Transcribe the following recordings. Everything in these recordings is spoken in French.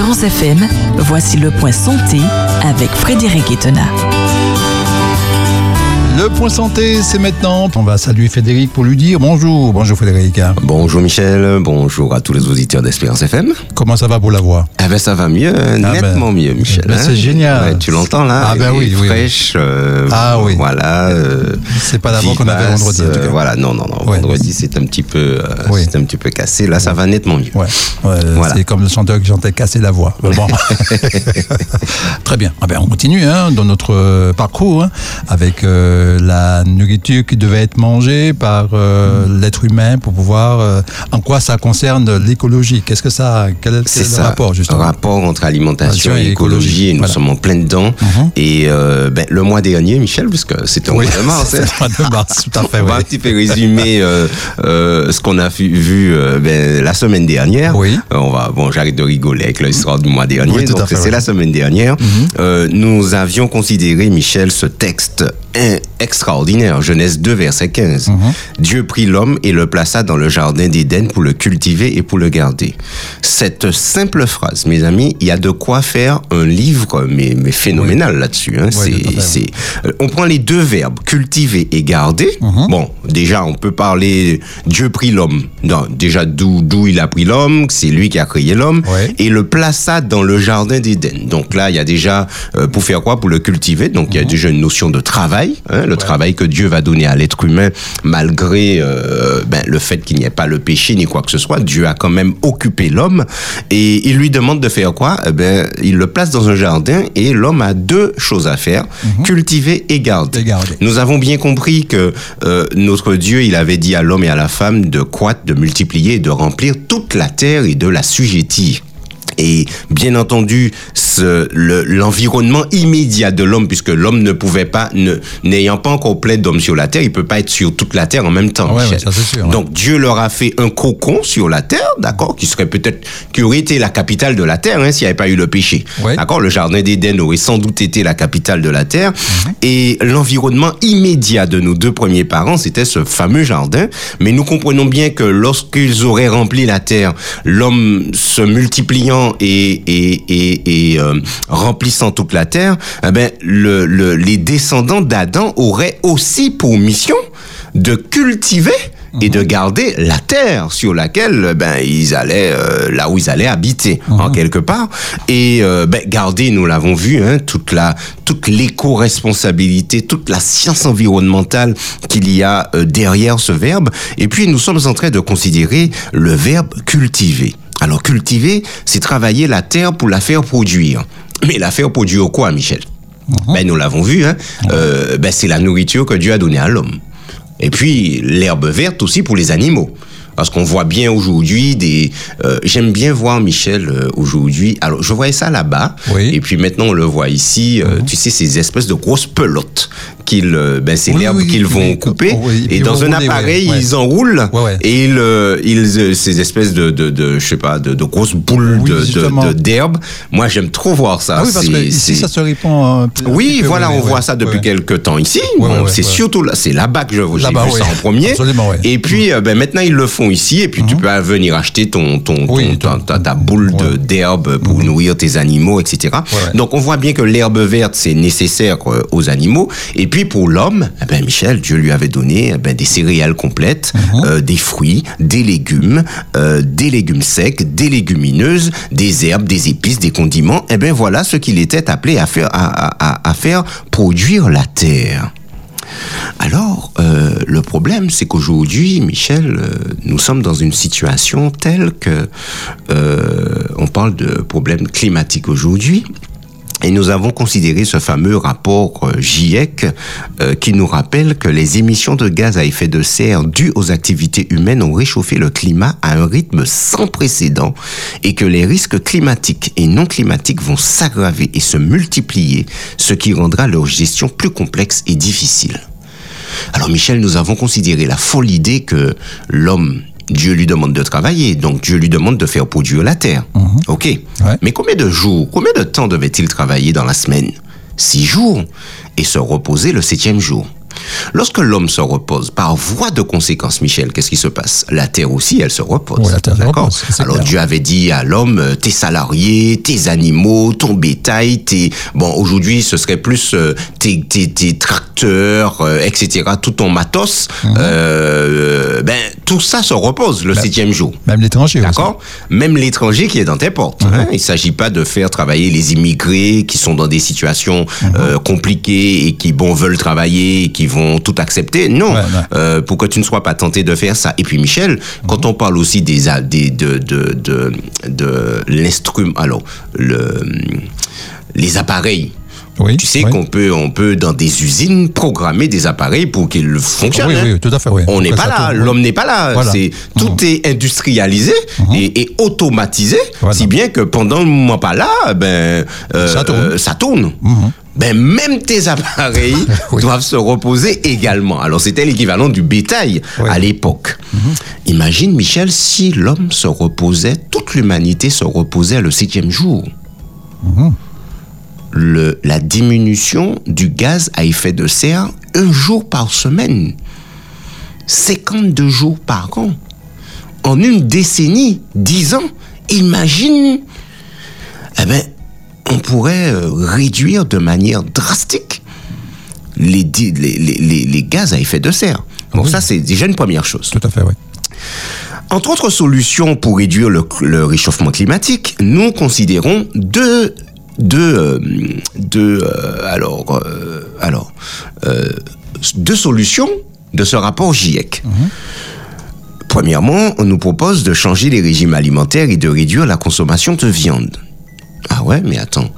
Espérance FM, voici le point santé avec Frédéric Etena. Le point santé, c'est maintenant. On va saluer Frédéric pour lui dire bonjour. Bonjour Frédéric. Bonjour Michel, bonjour à tous les auditeurs d'Espérance FM. Comment ça va pour la voix? Ah ben ça va mieux, nettement mieux Michel. ben, hein. c'est génial. Ouais, tu l'entends là Ah ben oui, est oui, fraîche. euh, Ah oui. Voilà. euh, C'est pas la voix qu'on avait vendredi, en tout cas. euh, voilà, non, non, non. Ouais. Vendredi c'est un petit peu, euh, Oui. c'est un petit peu cassé. Là ça va nettement mieux. Ouais, Voilà. c'est comme le chanteur qui chantait casser la voix. Bon. Très bien. Ah ben, on continue hein, dans notre parcours hein, avec euh, la nourriture qui devait être mangée par euh, l'être humain pour pouvoir. euh, en quoi ça concerne l'écologie? Qu'est-ce que ça Quel est, quel le rapport justement? Rapport entre alimentation et et écologie, et nous voilà. sommes en plein dedans. Mhm. Et euh, ben, le mois dernier, Michel, puisque c'était en Oui, mois de mars, hein, le mois de mars, tout à fait. On va oui. un petit peu résumer euh, euh, ce qu'on a vu, vu, euh, ben, la semaine dernière. Oui. Euh, on va, bon, j'arrête de rigoler avec l'histoire du mois dernier. Oui, c'est la semaine dernière. Euh, nous avions considéré, Michel, ce texte extraordinaire, Genèse 2, verset 15. Dieu prit l'homme et le plaça dans le jardin d'Éden pour le cultiver et pour le garder. Cette simple phrase, mes amis, il y a de quoi faire un livre, mais, mais phénoménal là-dessus. Hein. Oui, C'est- euh, on prend les deux verbes, cultiver et garder. Mhm. Bon, déjà, on peut parler Dieu prit l'homme. Non, déjà, d'où d'où il a pris l'homme, c'est lui qui a créé l'homme, et le plaça dans le jardin d'Éden. Donc là, il y a déjà, euh, pour faire quoi? Pour le cultiver. Donc il y a déjà une notion de travail, hein, le travail que Dieu va donner à l'être humain, malgré euh, ben, le fait qu'il n'y ait pas le péché ni quoi que ce soit. Dieu a quand même occupé l'homme, et il lui demande de faire quoi? Eh ben, il le place dans un jardin, et l'homme a deux choses à faire cultiver et garder. Et garder. Nous avons bien compris que euh, notre Dieu, il avait dit à l'homme et à la femme de croître, de multiplier et de remplir toute la terre et de la sujettir. Et bien entendu, le- l'environnement immédiat de l'homme, puisque l'homme ne pouvait pas, n'ayant pas encore plein d'hommes sur la terre, il peut pas être sur toute la terre en même temps. Ah ouais, Michel. ouais, ça, c'est sûr, ouais. Donc Dieu leur a fait un cocon sur la terre, d'accord, qui serait peut-être, qui aurait été la capitale de la terre, hein, s'il n'y avait pas eu le péché. D'accord, le jardin d'Éden aurait sans doute été la capitale de la terre. Et l'environnement immédiat de nos deux premiers parents, c'était ce fameux jardin. Mais nous comprenons bien que lorsqu'ils auraient rempli la terre, l'homme se multipliant et, et, et, et euh, remplissant toute la terre, eh ben, le, le- les descendants d'Adam auraient aussi pour mission de cultiver et de garder la terre sur laquelle ben ils allaient euh, là où ils allaient habiter en quelque part. Et euh, ben, garder nous l'avons vu hein, toute la toute l'éco-responsabilité toute la science environnementale qu'il y a euh, derrière ce verbe. Et puis nous sommes en train de considérer le verbe cultiver alors cultiver c'est travailler la terre pour la faire produire. Mais la faire produire quoi Michel? Ben, nous l'avons vu, hein, euh, ben, c'est la nourriture que Dieu a donnée à l'homme. Et puis l'herbe verte aussi pour les animaux. Parce qu'on voit bien aujourd'hui des... euh, J'aime bien voir Michel euh, aujourd'hui. Alors je voyais ça là-bas. Oui. Et puis maintenant on le voit ici. euh, Tu sais ces espèces de grosses pelotes qu'ils... ben, c'est Oui, l'herbe oui, qu'ils vont couper. oui, et dans un appareil ouais, ils enroulent. Ouais, ouais. Et ils, ils, ces espèces de, de, de, je sais pas, de, de grosses boules d'herbe. Moi j'aime trop voir ça. Ah oui, parce que ici, ça se répand un peu- un oui, voilà, on voit ça depuis quelques temps ici. C'est surtout là, c'est là-bas que je- j'ai vu ça en premier. Et puis, ben, maintenant, ils le font ici. Et puis, tu peux venir acheter ton, ton, ton- Oui, ton- ta- ta boule ouais. d'herbe pour nourrir tes animaux, etc. ouais. Donc, on voit bien que l'herbe verte, c'est nécessaire euh, aux animaux. Et puis, pour l'homme, eh ben, Michel, Dieu lui avait donné eh ben, des céréales complètes, euh, des fruits, des légumes, euh, des légumes secs, des légumineuses, des herbes, des épices, des condiments. Et ben voilà ce qu'il était appelé à faire, à- à faire produire la terre. Alors, euh, le problème, c'est qu'aujourd'hui, Michel, euh, nous sommes dans une situation telle que euh, on parle de problèmes climatiques aujourd'hui. Et nous avons considéré ce fameux rapport euh, GIEC euh, qui nous rappelle que les émissions de gaz à effet de serre dues aux activités humaines ont réchauffé le climat à un rythme sans précédent et que les risques climatiques et non climatiques vont s'aggraver et se multiplier, ce qui rendra leur gestion plus complexe et difficile. Alors Michel, nous avons considéré la folle idée que l'homme, Dieu lui demande de travailler, donc Dieu lui demande de faire produire la terre. Ok. Mais combien de jours, combien de temps devait-il travailler dans la semaine? Six jours et se reposer le septième jour. Lorsque l'homme se repose, par voie de conséquence, Michel, qu'est-ce qui se passe? La terre aussi, elle se repose. Oui, la terre D'accord? repose, Alors clair. Dieu avait dit à l'homme, euh, tes salariés, tes animaux, ton bétail, tes... Bon, aujourd'hui, ce serait plus euh, tes, tes, tes tracteurs, euh, etc., tout ton matos. Mhm. euh, ben, tout ça se repose le septième jour. Même l'étranger aussi. D'accord? Même l'étranger qui est dans tes portes. Mhm. hein. Il ne s'agit pas de faire travailler les immigrés qui sont dans des situations Mhm. euh, compliquées et qui bon, veulent travailler et qui vont tout accepter. Non. Ouais. Euh, pour que tu ne sois pas tenté de faire ça. Et puis Michel, quand on parle aussi des, des de, de, de, de l'instrument, alors le, les appareils. Oui, Tu sais oui. qu'on peut, on peut dans des usines programmer des appareils pour qu'ils fonctionnent. Oui, hein. oui, tout à fait, oui. On n'est pas là, l'homme n'est pas là. Voilà. C'est tout est industrialisé et, et automatisé, Voilà. si bien que pendant le moment pas là, ben euh, Ça tourne. euh, ça tourne. Ben même tes appareils Oui. doivent se reposer également. Alors c'était l'équivalent du bétail Oui. à l'époque. Imagine Michel si l'homme se reposait, toute l'humanité se reposait le septième jour. Le, la diminution du gaz à effet de serre un jour par semaine. 52 jours par an. En une décennie, 10 ans, imagine, eh ben, on pourrait euh, réduire de manière drastique les, di- les, les, les- les gaz à effet de serre. Bon, ça, c'est déjà une première chose. Tout à fait, oui. Entre autres solutions pour réduire le, le réchauffement climatique, nous considérons deux, deux, euh, deux, euh, alors, euh, alors, euh, deux solutions de ce rapport GIEC. Premièrement, on nous propose de changer les régimes alimentaires et de réduire la consommation de viande. Ah ouais, mais attends.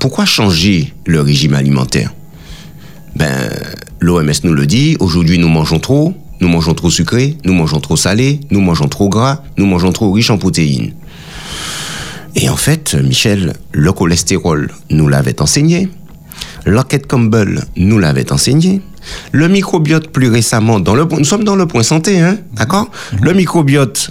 Pourquoi changer le régime alimentaire? Ben, l'OMS nous le dit, aujourd'hui nous mangeons trop, nous mangeons trop sucré, nous mangeons trop salé, nous mangeons trop gras, nous mangeons trop riche en protéines. Et en fait, Michel, le cholestérol nous l'avait enseigné, l'enquête Campbell nous l'avait enseigné, le microbiote plus récemment, dans le, nous sommes dans le point santé, hein, d'accord? Le microbiote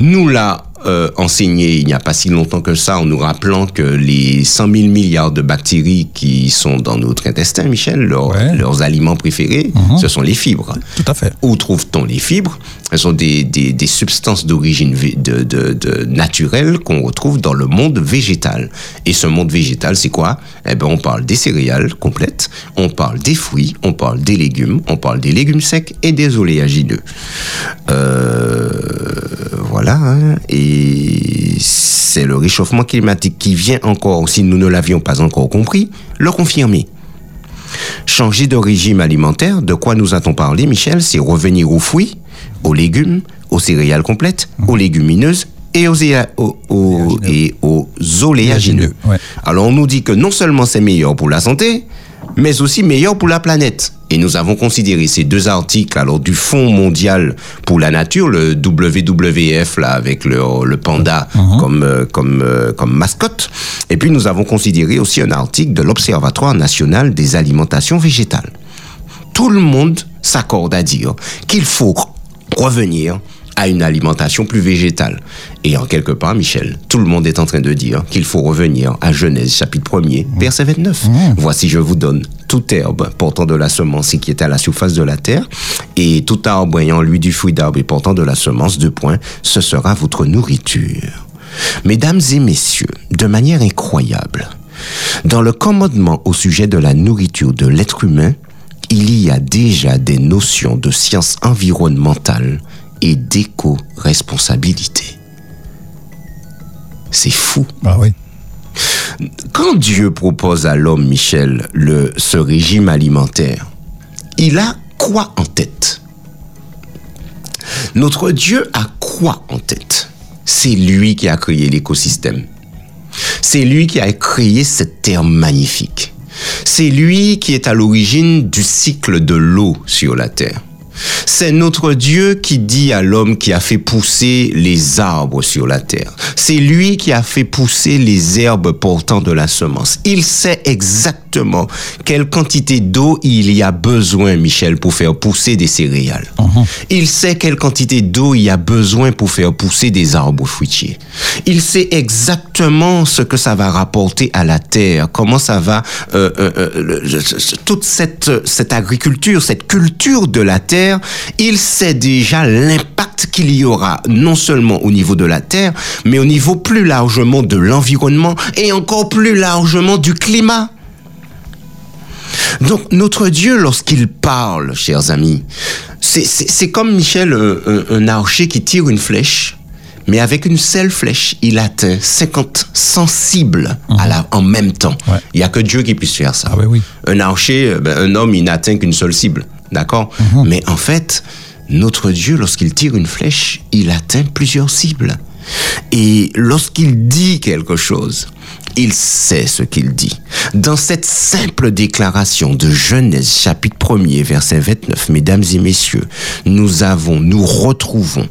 nous l'a euh, enseigné il n'y a pas si longtemps que ça, en nous rappelant que les 100 000 milliards de bactéries qui sont dans notre intestin, Michel, leurs- Ouais. leurs aliments préférés, ce sont les fibres. Tout à fait. Où trouve-t-on les fibres? Elles sont des, des, des substances d'origine de, de, de naturelle qu'on retrouve dans le monde végétal. Et ce monde végétal, c'est quoi? Eh ben, on parle des céréales complètes, on parle des fruits, on parle des légumes, on parle des légumes secs et des oléagineux. Euh, voilà. hein. Et c'est le réchauffement climatique qui vient encore, si nous ne l'avions pas encore compris, le confirmer. Changer de régime alimentaire, de quoi nous a-t-on parlé, Michel? C'est revenir aux fruits, aux légumes, aux céréales complètes, aux légumineuses et aux, éa- aux- aux- et aux oléagineux. Ouais. Alors on nous dit que non seulement c'est meilleur pour la santé, mais aussi meilleur pour la planète. Et nous avons considéré ces deux articles alors du Fonds mondial pour la nature, le WWF là avec le, le panda comme euh, comme euh, comme mascotte. Et puis nous avons considéré aussi un article de l'Observatoire national des alimentations végétales. Tout le monde s'accorde à dire qu'il faut revenir à une alimentation plus végétale. Et en quelque part, Michel, tout le monde est en train de dire qu'il faut revenir à Genèse chapitre 1er, verset 29. Voici, je vous donne toute herbe portant de la semence et qui est à la surface de la terre, et tout arbre ayant lui du fruit d'arbre et portant de la semence, de point, ce sera votre nourriture. Mesdames et messieurs, de manière incroyable, dans le commandement au sujet de la nourriture de l'être humain, il y a déjà des notions de science environnementale et d'éco-responsabilité. C'est fou. Ah oui. Quand Dieu propose à l'homme, Michel, le, ce régime alimentaire, il a quoi en tête? Notre Dieu a quoi en tête? C'est lui qui a créé l'écosystème. C'est lui qui a créé cette terre magnifique. C'est lui qui est à l'origine du cycle de l'eau sur la terre. C'est notre Dieu qui dit à l'homme qui a fait pousser les arbres sur la terre. C'est lui qui a fait pousser les herbes portant de la semence. Il sait exactement quelle quantité d'eau il y a besoin, Michel, pour faire pousser des céréales. Il sait quelle quantité d'eau il y a besoin pour faire pousser des arbres fruitiers. Il sait exactement ce que ça va rapporter à la terre, comment ça va euh, euh, euh, toute cette cette agriculture, cette culture de la terre. Il sait déjà l'impact qu'il y aura non seulement au niveau de la terre, mais au niveau plus largement de l'environnement et encore plus largement du climat. Donc notre Dieu, lorsqu'il parle, chers amis, c'est- comme Michel, un, archer qui tire une flèche, mais avec une seule flèche, il atteint 50, 100 cibles à la, en même temps. Ouais. Il n'y a que Dieu qui puisse faire ça. Ah oui, oui. Un archer, euh, ben, un homme, il n'atteint qu'une seule cible. D'accord Mais en fait, notre Dieu, lorsqu'il tire une flèche, il atteint plusieurs cibles. Et lorsqu'il dit quelque chose, il sait ce qu'il dit. Dans cette simple déclaration de Genèse chapitre 1er verset 29, mesdames et messieurs, nous avons, nous retrouvons,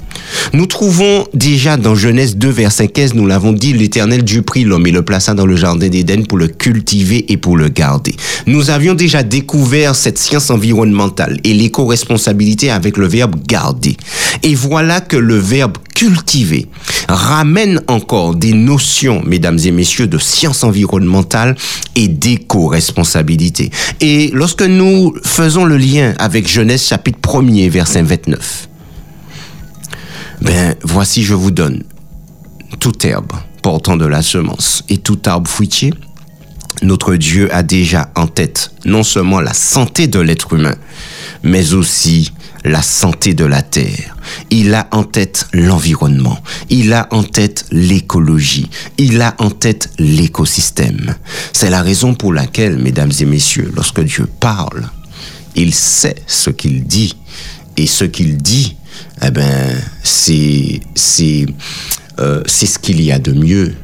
nous trouvons déjà dans Genèse 2 verset 15, nous l'avons dit, l'éternel Dieu prit l'homme et le plaça dans le jardin d'Éden pour le cultiver et pour le garder. Nous avions déjà découvert cette science environnementale et l'éco-responsabilité avec le verbe garder. Et voilà que le verbe cultiver ramène encore des notions, mesdames et messieurs, de environnementale et d'éco-responsabilité. Et lorsque nous faisons le lien avec Genèse chapitre 1er, verset 29, ben, voici, je vous donne toute herbe portant de la semence et tout arbre fruitier. Notre Dieu a déjà en tête non seulement la santé de l'être humain, mais aussi la santé de la terre. Il a en tête l'environnement. Il a en tête l'écologie. Il a en tête l'écosystème. C'est la raison pour laquelle, mesdames et messieurs, lorsque Dieu parle, il sait ce qu'il dit. Et ce qu'il dit, eh ben, c'est, c'est, euh, c'est ce qu'il y a de mieux.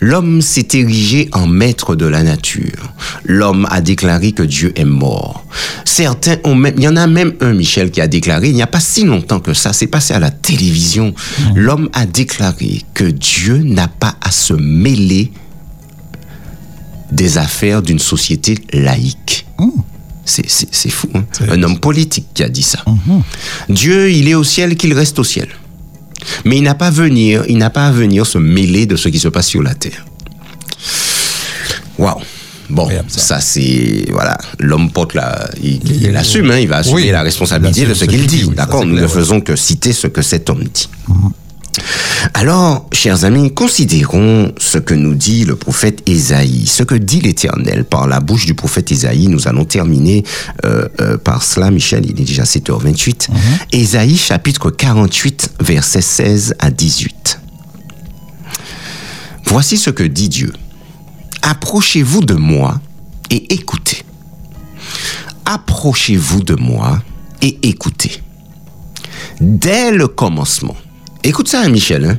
L'homme s'est érigé en maître de la nature. L'homme a déclaré que Dieu est mort. Certains ont même, il y en a même un, Michel, qui a déclaré, il n'y a pas si longtemps que ça, c'est passé à la télévision. L'homme a déclaré que Dieu n'a pas à se mêler des affaires d'une société laïque. C'est, c'est, fou, hein? Un homme politique qui a dit ça. Dieu, il est au ciel qu'il reste au ciel. Mais il n'a pas à venir, il n'a pas à venir se mêler de ce qui se passe sur la terre. Waouh. Bon, ça. ça, c'est voilà, l'homme porte la, il, Il- il assume, hein, il va assumer Oui, la responsabilité il de ce ce qu'il dit. D'accord, nous ne faisons que citer ce que cet homme dit. Alors, chers amis, considérons ce que nous dit le prophète Ésaïe, ce que dit l'Éternel par la bouche du prophète Ésaïe. Nous allons terminer euh, euh, par cela, Michel, il est déjà 7h28. Ésaïe chapitre 48, versets 16 à 18. Voici ce que dit Dieu. Approchez-vous de moi et écoutez. Approchez-vous de moi et écoutez. Dès le commencement, écoute ça, hein, Michel, hein.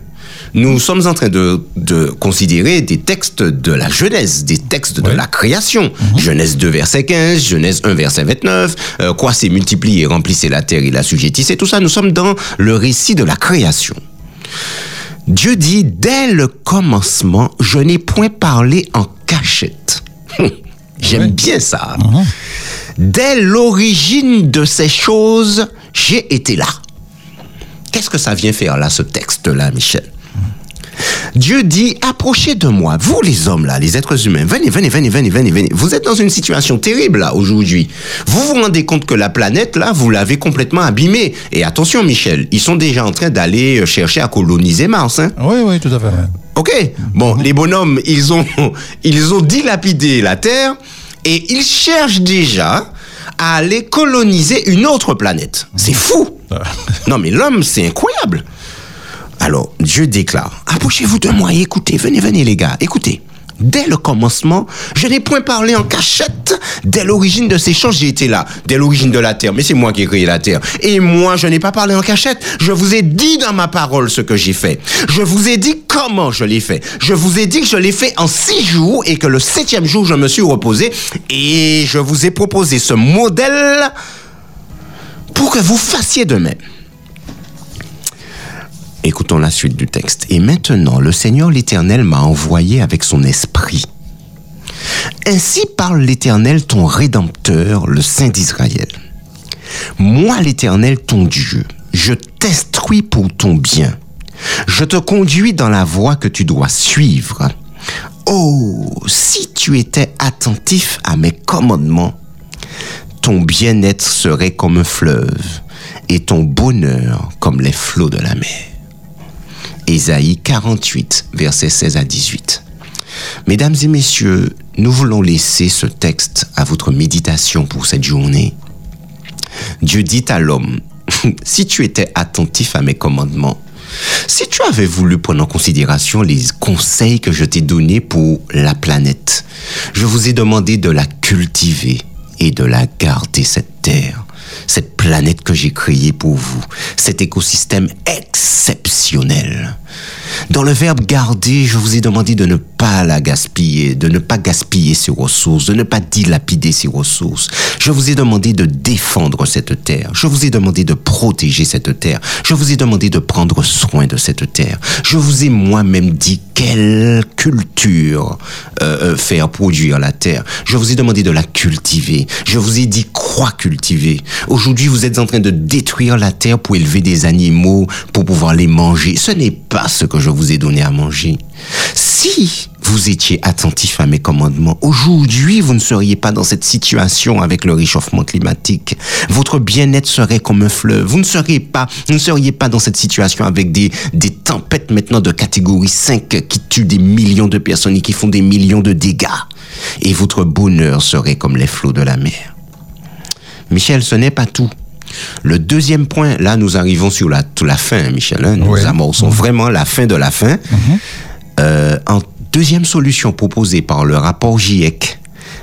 nous sommes en train de, de considérer des textes de la Genèse, des textes de la création. Genèse 2, verset 15, Genèse 1, verset 29, euh, quoi c'est multiplié, remplissez la terre et la sujettissez, tout ça, nous sommes dans le récit de la création. Dieu dit, dès le commencement, je n'ai point parlé en cachette. J'aime Ouais. bien ça. Dès l'origine de ces choses, j'ai été là. Qu'est-ce que ça vient faire là, ce texte-là, Michel? Dieu dit, approchez de moi, vous les hommes là, les êtres humains, venez, venez, venez, venez, venez, venez. Vous êtes dans une situation terrible là aujourd'hui. Vous vous rendez compte que la planète là, vous l'avez complètement abîmée. Et attention Michel, ils sont déjà en train d'aller euh, chercher à coloniser Mars. Hein. Oui, oui, tout à fait. Ok. Bon, les bonhommes, ils ont, ils ont dilapidé la Terre et ils cherchent déjà à aller coloniser une autre planète. C'est fou. Non, mais l'homme, c'est incroyable. Alors, Dieu déclare, approchez-vous de moi et écoutez, venez, venez les gars, écoutez. Dès le commencement, je n'ai point parlé en cachette. Dès l'origine de ces choses, j'ai été là. Dès l'origine de la terre. Mais c'est moi qui ai créé la terre. Et moi, je n'ai pas parlé en cachette. Je vous ai dit dans ma parole ce que j'ai fait. Je vous ai dit comment je l'ai fait. Je vous ai dit que je l'ai fait en six jours et que le septième jour, je me suis reposé. Et je vous ai proposé ce modèle pour que vous fassiez de même. Écoutons la suite du texte. Et maintenant, le Seigneur l'Éternel m'a envoyé avec son esprit. Ainsi parle l'Éternel, ton Rédempteur, le Saint d'Israël. Moi, l'Éternel, ton Dieu, je t'instruis pour ton bien. Je te conduis dans la voie que tu dois suivre. Oh, si tu étais attentif à mes commandements, ton bien-être serait comme un fleuve et ton bonheur comme les flots de la mer. Ésaïe 48, versets 16 à 18. Mesdames et messieurs, nous voulons laisser ce texte à votre méditation pour cette journée. Dieu dit à l'homme, si tu étais attentif à mes commandements, si tu avais voulu prendre en considération les conseils que je t'ai donnés pour la planète, je vous ai demandé de la cultiver et de la garder, cette terre, cette planète que j'ai créée pour vous, cet écosystème exceptionnel. Dans le verbe garder, je vous ai demandé de ne pas la gaspiller, de ne pas gaspiller ces ressources, de ne pas dilapider ces ressources. Je vous ai demandé de défendre cette terre. Je vous ai demandé de protéger cette terre. Je vous ai demandé de prendre soin de cette terre. Je vous ai moi-même dit quelle culture euh, euh, faire produire la terre. Je vous ai demandé de la cultiver. Je vous ai dit quoi cultiver. Aujourd'hui, vous êtes en train de détruire la terre pour élever des animaux, pour pouvoir les manger. Ce n'est pas ce que je vous ai donné à manger. Si vous étiez attentif à mes commandements, aujourd'hui vous ne seriez pas dans cette situation avec le réchauffement climatique. Votre bien-être serait comme un fleuve. Vous ne seriez pas, vous ne seriez pas dans cette situation avec des, des tempêtes maintenant de catégorie 5 qui tuent des millions de personnes et qui font des millions de dégâts. Et votre bonheur serait comme les flots de la mer. Michel, ce n'est pas tout. Le deuxième point, là, nous arrivons sur la, la fin, Michel. Hein. nous amorçons vraiment la fin de la fin. Euh, en deuxième solution proposée par le rapport GIEC,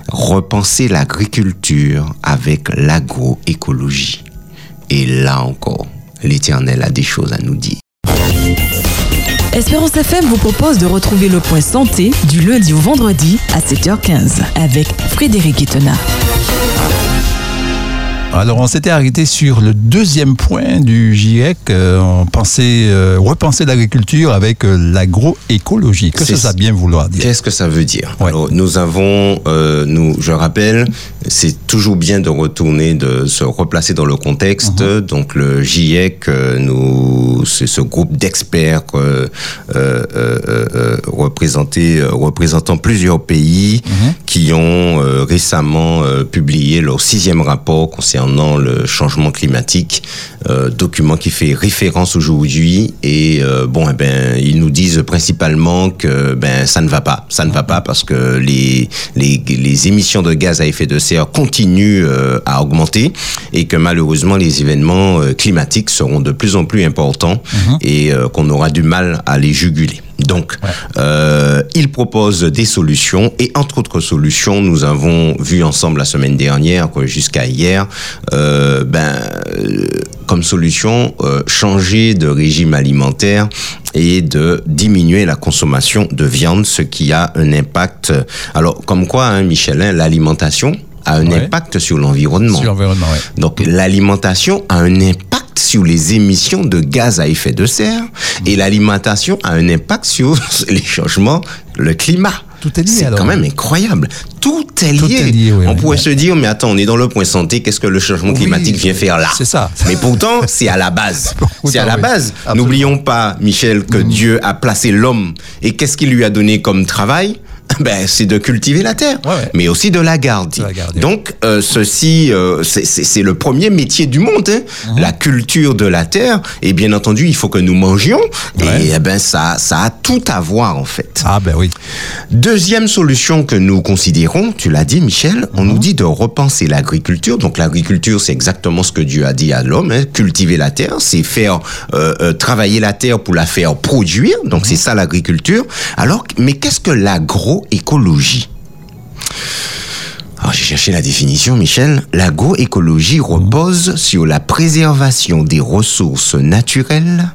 repenser l'agriculture avec l'agroécologie. Et là encore, l'Éternel a des choses à nous dire. Espérance FM vous propose de retrouver le point santé du lundi au vendredi à 7h15 avec Frédéric Itena. Alors, on s'était arrêté sur le deuxième point du GIEC, euh, on pensait, euh, repenser l'agriculture avec euh, l'agroécologie. Qu'est-ce que ça bien vouloir dire Qu'est-ce que ça veut dire Alors, Nous avons, nous, je rappelle, c'est toujours bien de retourner, de se replacer dans le contexte. Mhm. Donc, le GIEC, nous, c'est ce groupe d'experts représentés, représentant plusieurs pays mhm. qui ont récemment publié leur sixième rapport concernant concernant le changement climatique, euh, document qui fait référence aujourd'hui et euh, bon, eh ben ils nous disent principalement que ben ça ne va pas, ça ne va pas parce que les les, les émissions de gaz à effet de serre continuent euh, à augmenter et que malheureusement les événements climatiques seront de plus en plus importants mhm. et qu'on aura du mal à les juguler. Donc, euh, il propose des solutions et entre autres solutions, nous avons vu ensemble la semaine dernière jusqu'à hier, euh, ben, euh, comme solution, euh, changer de régime alimentaire et de diminuer la consommation de viande, ce qui a un impact. Alors, comme quoi, hein, Michelin, l'alimentation a un impact sur l'environnement. Sur l'environnement, oui. Donc, l'alimentation a un impact sur les émissions de gaz à effet de serre et l'alimentation a un impact sur les changements, le climat. Tout est lié. C'est quand même incroyable. Tout est lié. on pourrait se dire, mais attends, on est dans le point santé, qu'est-ce que le changement climatique vient faire là? C'est ça. Mais pourtant, c'est à la base. c'est à la base. N'oublions pas, Michel, que mm. Dieu a placé l'homme et qu'est-ce qu'il lui a donné comme travail? ben, c'est de cultiver la terre, mais aussi de la garder. Donc, euh, ceci, euh, c'est le premier métier du monde, hein. mhm. la culture de la terre. Et bien entendu, il faut que nous mangions. Et eh ben, ça, ça a tout à voir en fait. Ah ben oui. Deuxième solution que nous considérons, tu l'as dit, Michel, on nous mhm. dit de repenser l'agriculture. Donc, l'agriculture, c'est exactement ce que Dieu a dit à l'homme. Hein. Cultiver la terre, c'est faire euh, euh travailler la terre pour la faire produire. Donc, c'est mhm. ça l'agriculture. Alors, mais qu'est-ce que l'agro Alors j'ai cherché la définition, Michel. L'agroécologie repose sur la préservation des ressources naturelles,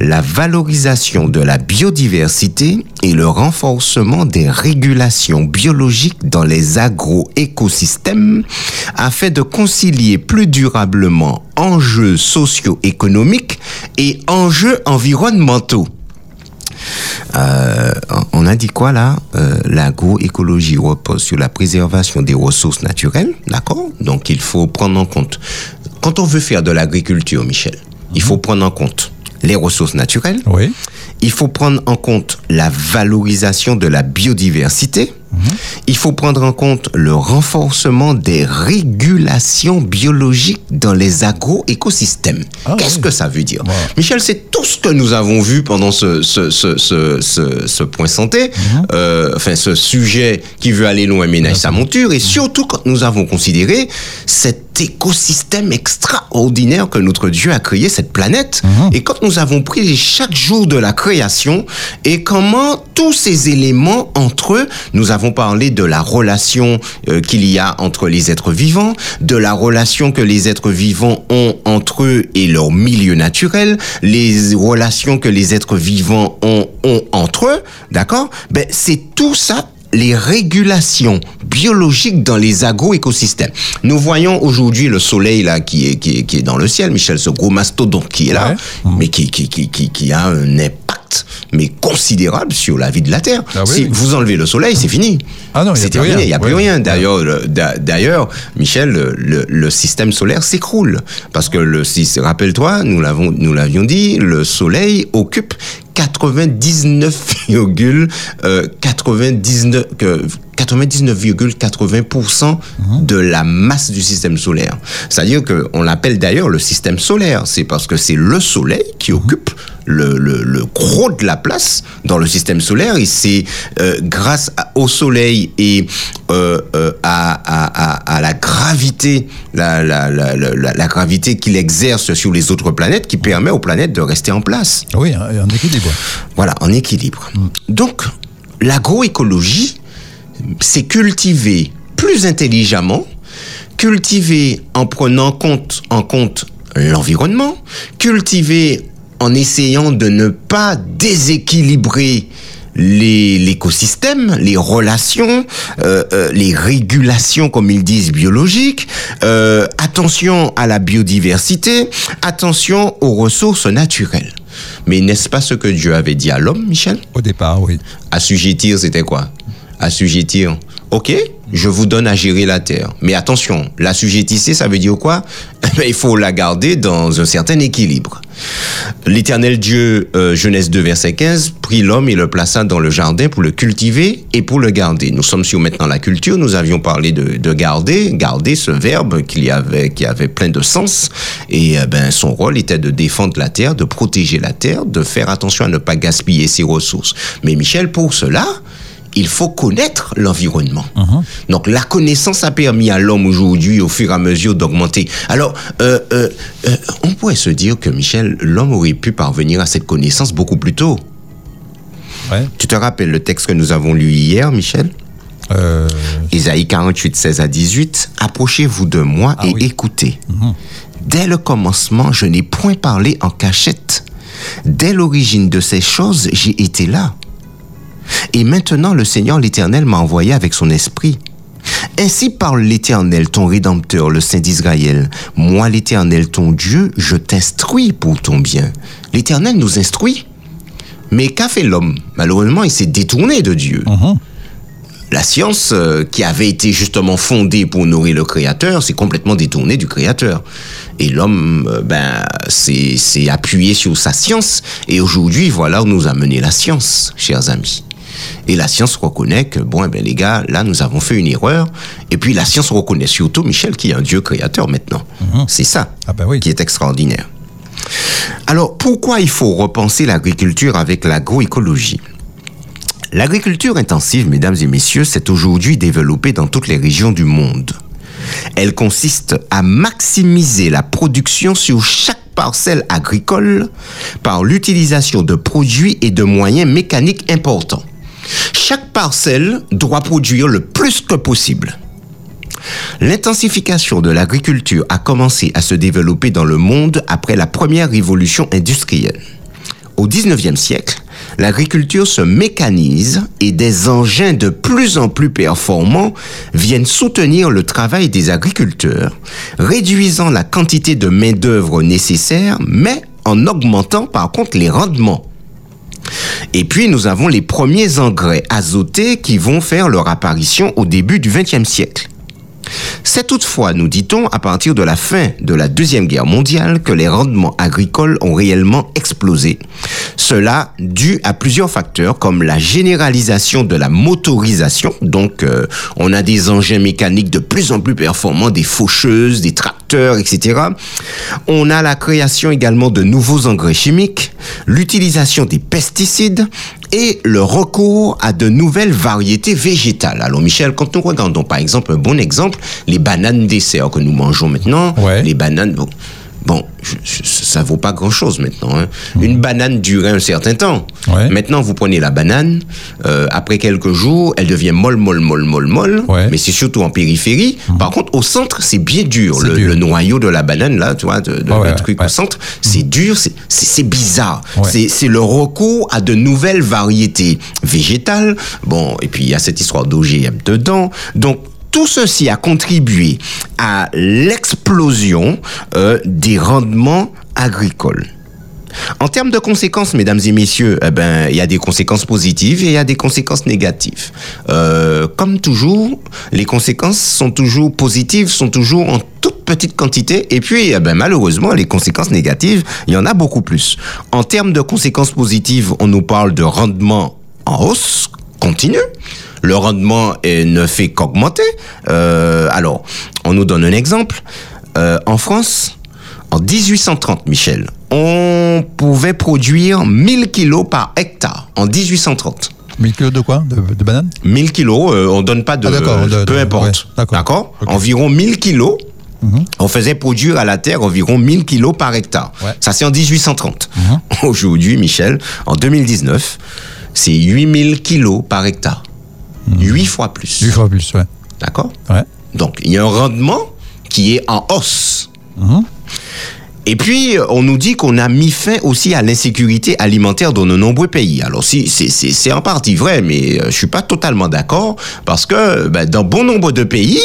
la valorisation de la biodiversité et le renforcement des régulations biologiques dans les agroécosystèmes afin de concilier plus durablement enjeux socio-économiques et enjeux environnementaux. Euh, on a dit quoi là euh, L'agroécologie repose sur la préservation des ressources naturelles, d'accord? Donc il faut prendre en compte, quand on veut faire de l'agriculture, Michel, il faut prendre en compte les ressources naturelles, Oui. il faut prendre en compte la valorisation de la biodiversité, il faut prendre en compte le renforcement des régulations biologiques dans les agroécosystèmes. Ah Qu'est-ce oui. que ça veut dire Wow. Michel, c'est tout ce que nous avons vu pendant ce, ce, ce, ce, point santé, euh, enfin ce sujet qui veut aller loin ménage sa monture, et surtout quand nous avons considéré cet écosystème extraordinaire que notre Dieu a créé, cette planète, et quand nous avons pris chaque jour de la création, et comment tous ces éléments entre eux, nous avons parlé de la relation euh, qu'il y a entre les êtres vivants, de la relation que les êtres vivants ont entre eux et leur milieu naturel, les relations que les êtres vivants ont, ont entre eux, d'accord? Ben c'est tout ça les régulations biologiques dans les agroécosystèmes. Nous voyons aujourd'hui le soleil là qui est, qui est, qui est dans le ciel, Michel, ce gros mastodonte qui est là, Ouais. mais qui, qui, qui, qui, qui a un impact mais considérable sur la vie de la Terre. Ah oui, si oui. vous enlevez le soleil, c'est fini. Ah non, c'est terminé, il n'y a plus rien. D'ailleurs, le- d'a- d'ailleurs, Michel, le, système solaire s'écroule parce que le, rappelle-toi, nous l'avons, nous l'avions dit, le Soleil occupe 99,99 euh, 99 que 99,80% de la masse du système solaire. C'est-à-dire que on l'appelle d'ailleurs le système solaire. C'est parce que c'est le Soleil qui occupe le, le, le gros de la place dans le système solaire et c'est euh, grâce à- au Soleil et euh, euh, à, à, à, la gravité, la, la, la, la, gravité qu'il exerce sur les autres planètes qui permet aux planètes de rester en place. Oui, en en équilibre. Voilà, en équilibre. Donc, l'agroécologie, c'est cultiver plus intelligemment, cultiver en prenant compte, en compte l'environnement, cultiver en essayant de ne pas déséquilibrer les- l'écosystème, les relations, euh, euh, les régulations, comme ils disent, biologiques, euh, attention à la biodiversité, attention aux ressources naturelles. Mais n'est-ce pas ce que Dieu avait dit à l'homme, Michel? Au départ, oui. Assujettir, c'était quoi? Assujettir. Ok, je vous donne à gérer la terre. Mais attention, l'assujettissé, ça veut dire quoi? Eh ben, Il faut la garder dans un certain équilibre. L'éternel Dieu, euh, Genèse 2, verset 15, prit l'homme et le plaça dans le jardin pour le cultiver et pour le garder. Nous sommes sur maintenant la culture, nous avions parlé de, de garder, garder ce verbe qu'il y avait, qui avait plein de sens. Et euh, ben, son rôle était de défendre la terre, de protéger la terre, de faire attention à ne pas gaspiller ses ressources. Mais Michel, pour cela, il faut connaître l'environnement. Donc la connaissance a permis à l'homme aujourd'hui, au fur et à mesure, d'augmenter. Alors, euh, euh, euh, on pourrait se dire que Michel, l'homme aurait pu parvenir à cette connaissance beaucoup plus tôt. Ouais. Tu te rappelles le texte que nous avons lu hier, Michel? Isaïe 48, 16 à 18. Approchez-vous de moi Ah et oui. écoutez. Dès le commencement, je n'ai point parlé en cachette. Dès l'origine de ces choses, j'ai été là. Et maintenant, le Seigneur l'Éternel m'a envoyé avec son esprit. Ainsi parle l'Éternel, ton Rédempteur, le Saint d'Israël. Moi, l'Éternel, ton Dieu, je t'instruis pour ton bien. L'Éternel nous instruit. Mais qu'a fait l'homme? Malheureusement, il s'est détourné de Dieu. La science, euh, qui avait été justement fondée pour nourrir le Créateur, s'est complètement détournée du Créateur. Et l'homme, euh, ben, s'est appuyé sur sa science. Et aujourd'hui, voilà où nous a mené la science, chers amis. Et la science reconnaît que, bon, eh ben, les gars, là, nous avons fait une erreur. Et puis, la science reconnaît surtout, Michel, qu'il y a un Dieu créateur maintenant. C'est ça Ah ben oui. qui est extraordinaire. Alors, pourquoi il faut repenser l'agriculture avec l'agroécologie? L'agriculture intensive, mesdames et messieurs, s'est aujourd'hui développée dans toutes les régions du monde. Elle consiste à maximiser la production sur chaque parcelle agricole par l'utilisation de produits et de moyens mécaniques importants. Chaque parcelle doit produire le plus que possible. L'intensification de l'agriculture a commencé à se développer dans le monde après la première révolution industrielle. Au 19e siècle, l'agriculture se mécanise et des engins de plus en plus performants viennent soutenir le travail des agriculteurs, réduisant la quantité de main-d'œuvre nécessaire, mais en augmentant par contre les rendements. Et puis nous avons les premiers engrais azotés qui vont faire leur apparition au début du XXe siècle. C'est toutefois, nous dit-on, à partir de la fin de la Deuxième Guerre mondiale que les rendements agricoles ont réellement explosé. Cela dû à plusieurs facteurs comme la généralisation de la motorisation, donc euh, on a des engins mécaniques de plus en plus performants, des faucheuses, des tracteurs, etc. On a la création également de nouveaux engrais chimiques, l'utilisation des pesticides et le recours à de nouvelles variétés végétales. Alors Michel, quand nous regardons par exemple un bon exemple, les bananes dessert que nous mangeons maintenant, Ouais. les bananes, bon, bon je- je- ça vaut pas grand-chose maintenant. hein. Une banane durait un certain temps. Ouais. Maintenant, vous prenez la banane, euh, après quelques jours, elle devient molle, molle, molle, molle, molle, Ouais. Mais c'est surtout en périphérie. Par contre, au centre, c'est bien dur. Le, dur. le noyau de la banane, là, tu vois, de, de- Ouais, le ouais, truc au centre, c'est dur, c'est- bizarre. C'est le recours à de nouvelles variétés végétales. Bon, et puis il y a cette histoire d'OGM dedans. Donc, tout ceci a contribué à l'explosion euh, des rendements agricoles. En termes de conséquences, mesdames et messieurs, eh ben, il y a des conséquences positives et il y a des conséquences négatives. Euh, comme toujours, les conséquences sont toujours positives, sont toujours en toute petite quantité. Et puis, eh ben, malheureusement, les conséquences négatives, il y en a beaucoup plus. En termes de conséquences positives, on nous parle de rendement en hausse continue. Le rendement ne fait qu'augmenter. Euh, alors, on nous donne un exemple. Euh, en France, en 1830, Michel, on pouvait produire 1000 kilos par hectare en 1830. 1000 kilos de quoi? De, de bananes? 1000 kilos, euh, on donne pas de... Ah, de- peu importe. ouais, d'accord. Environ 1000 kilos. On faisait produire à la terre environ 1000 kilos par hectare. Ouais. Ça, c'est en 1830. Aujourd'hui, Michel, en 2019, c'est 8000 kilos par hectare. 8 fois plus. 8 fois plus, ouais. D'accord? Ouais. Donc, il y a un rendement qui est en hausse. Mhm. Et puis, on nous dit qu'on a mis fin aussi à l'insécurité alimentaire dans de nombreux pays. Alors, si, c'est, en partie vrai, mais euh, je suis pas totalement d'accord parce que ben, dans bon nombre de pays,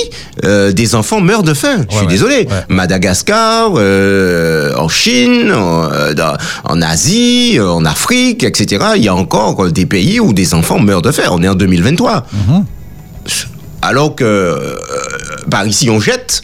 euh, des enfants meurent de faim. Je suis ouais, désolé. ouais. Madagascar, euh, en Chine, en, euh, dans- en Asie, euh, en Afrique, etc. Il y a encore des pays où des enfants meurent de faim. On est en 2023. Alors que euh, par ici on jette,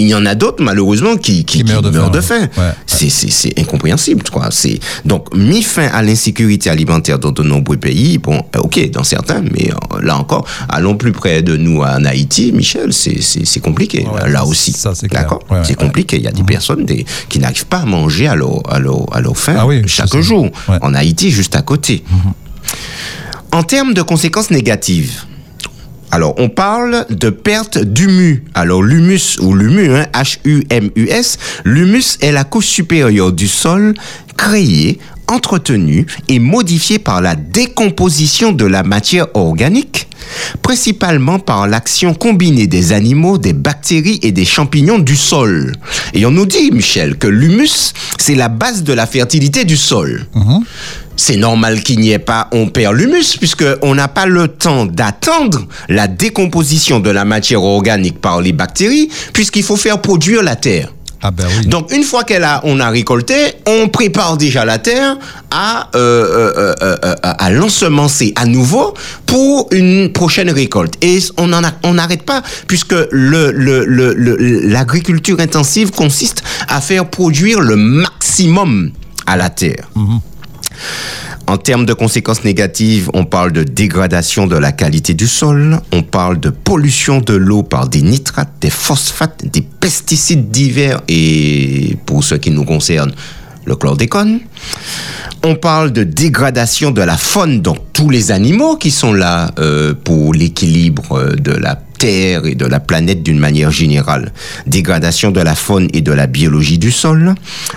il y en a d'autres malheureusement qui, qui, Qui meurent de faim, faim. ouais. Ouais. C'est, incompréhensible, quoi. C'est donc mis fin à l'insécurité alimentaire dans de nombreux pays. Bon, euh, ok, dans certains, mais euh, là encore, allons plus près de nous en Haïti, Michel, c'est, compliqué. Ouais, là aussi, d'accord? C'est compliqué. Il y a des personnes des, qui n'arrivent pas à manger à leur, à leur, à leur faim Ah oui, chaque jour. En Haïti, juste à côté. En termes de conséquences négatives, alors, on parle de perte d'humus. Alors, l'humus ou l'humus, hein, H-U-M-U-S, l'humus est la couche supérieure du sol créée, entretenue et modifiée par la décomposition de la matière organique, principalement par l'action combinée des animaux, des bactéries et des champignons du sol. Et on nous dit, Michel, que l'humus, c'est la base de la fertilité du sol c'est normal qu'il n'y ait pas, on perd l'humus, puisqu'on n'a pas le temps d'attendre la décomposition de la matière organique par les bactéries, puisqu'il faut faire produire la terre. Ah ben oui. Donc une fois qu'elle a, on a récolté, on prépare déjà la terre à euh, euh, euh, à l'ensemencer à nouveau pour une prochaine récolte. Et on en a, on n'arrête pas puisque le le- le- le- l'agriculture intensive consiste à faire produire le maximum à la terre. En termes de conséquences négatives, on parle de dégradation de la qualité du sol, on parle de pollution de l'eau par des nitrates, des phosphates, des pesticides divers et, pour ce qui nous concerne, le chlordécone. On parle de dégradation de la faune, donc tous les animaux qui sont là euh, pour l'équilibre euh, de la Terre et de la planète d'une manière générale. Dégradation de la faune et de la biologie du sol.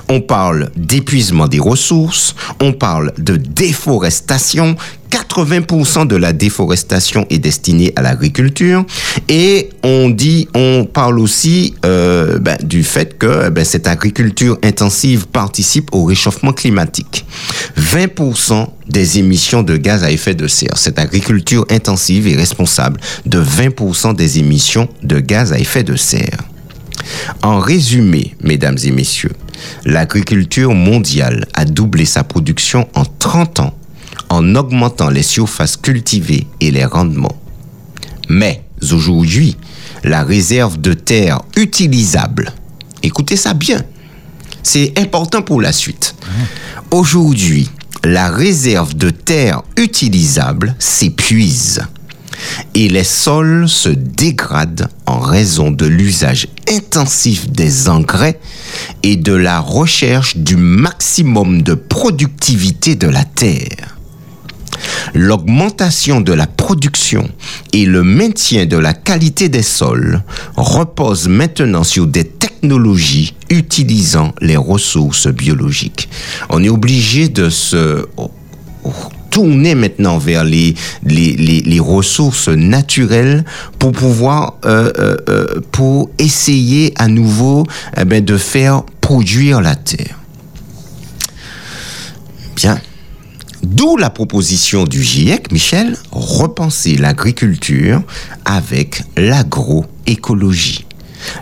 On parle d'épuisement des ressources. On parle de déforestation, 80% de la déforestation est destinée à l'agriculture et on dit, on parle aussi euh, ben, du fait que ben, cette agriculture intensive participe au réchauffement climatique. 20% des émissions de gaz à effet de serre. Cette agriculture intensive est responsable de 20% des émissions de gaz à effet de serre. En résumé, mesdames et messieurs, l'agriculture mondiale a doublé sa production en 30 ans en augmentant les surfaces cultivées et les rendements. Mais aujourd'hui, la réserve de terre utilisable, écoutez ça bien, c'est important pour la suite. Aujourd'hui, la réserve de terre utilisable s'épuise et les sols se dégradent en raison de l'usage intensif des engrais et de la recherche du maximum de productivité de la terre. L'augmentation de la production et le maintien de la qualité des sols reposent maintenant sur des technologies utilisant les ressources biologiques. On est obligé de se tourner maintenant vers les, ressources naturelles pour pouvoir, euh, euh, euh, essayer à nouveau eh ben, de faire produire la terre. Bien. D'où la proposition du GIEC, Michel, repenser l'agriculture avec l'agroécologie.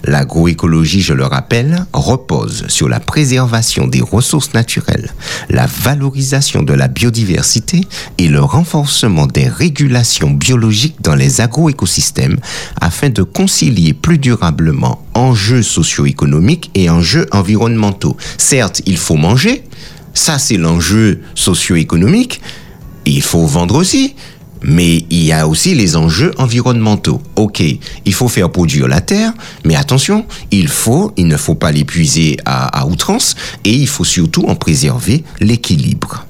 L'agroécologie, je le rappelle, repose sur la préservation des ressources naturelles, la valorisation de la biodiversité et le renforcement des régulations biologiques dans les agroécosystèmes afin de concilier plus durablement enjeux socio-économiques et enjeux environnementaux. Certes, il faut manger, ça c'est l'enjeu socio-économique, il faut vendre aussi, mais il y a aussi les enjeux environnementaux. Ok, il faut faire produire la terre, mais attention, il faut, il ne faut pas l'épuiser à, outrance, et il faut surtout en préserver l'équilibre.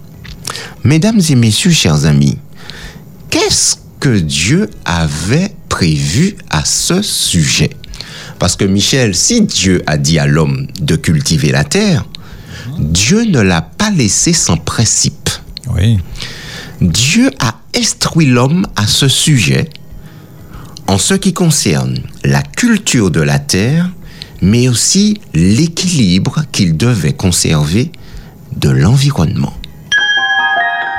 Mesdames et messieurs, chers amis, qu'est-ce que Dieu avait prévu à ce sujet? Parce que Michel, si Dieu a dit à l'homme de cultiver la terre, Dieu ne l'a pas laissé sans principe. Oui. Dieu a instruit l'homme à ce sujet en ce qui concerne la culture de la terre, mais aussi l'équilibre qu'il devait conserver de l'environnement.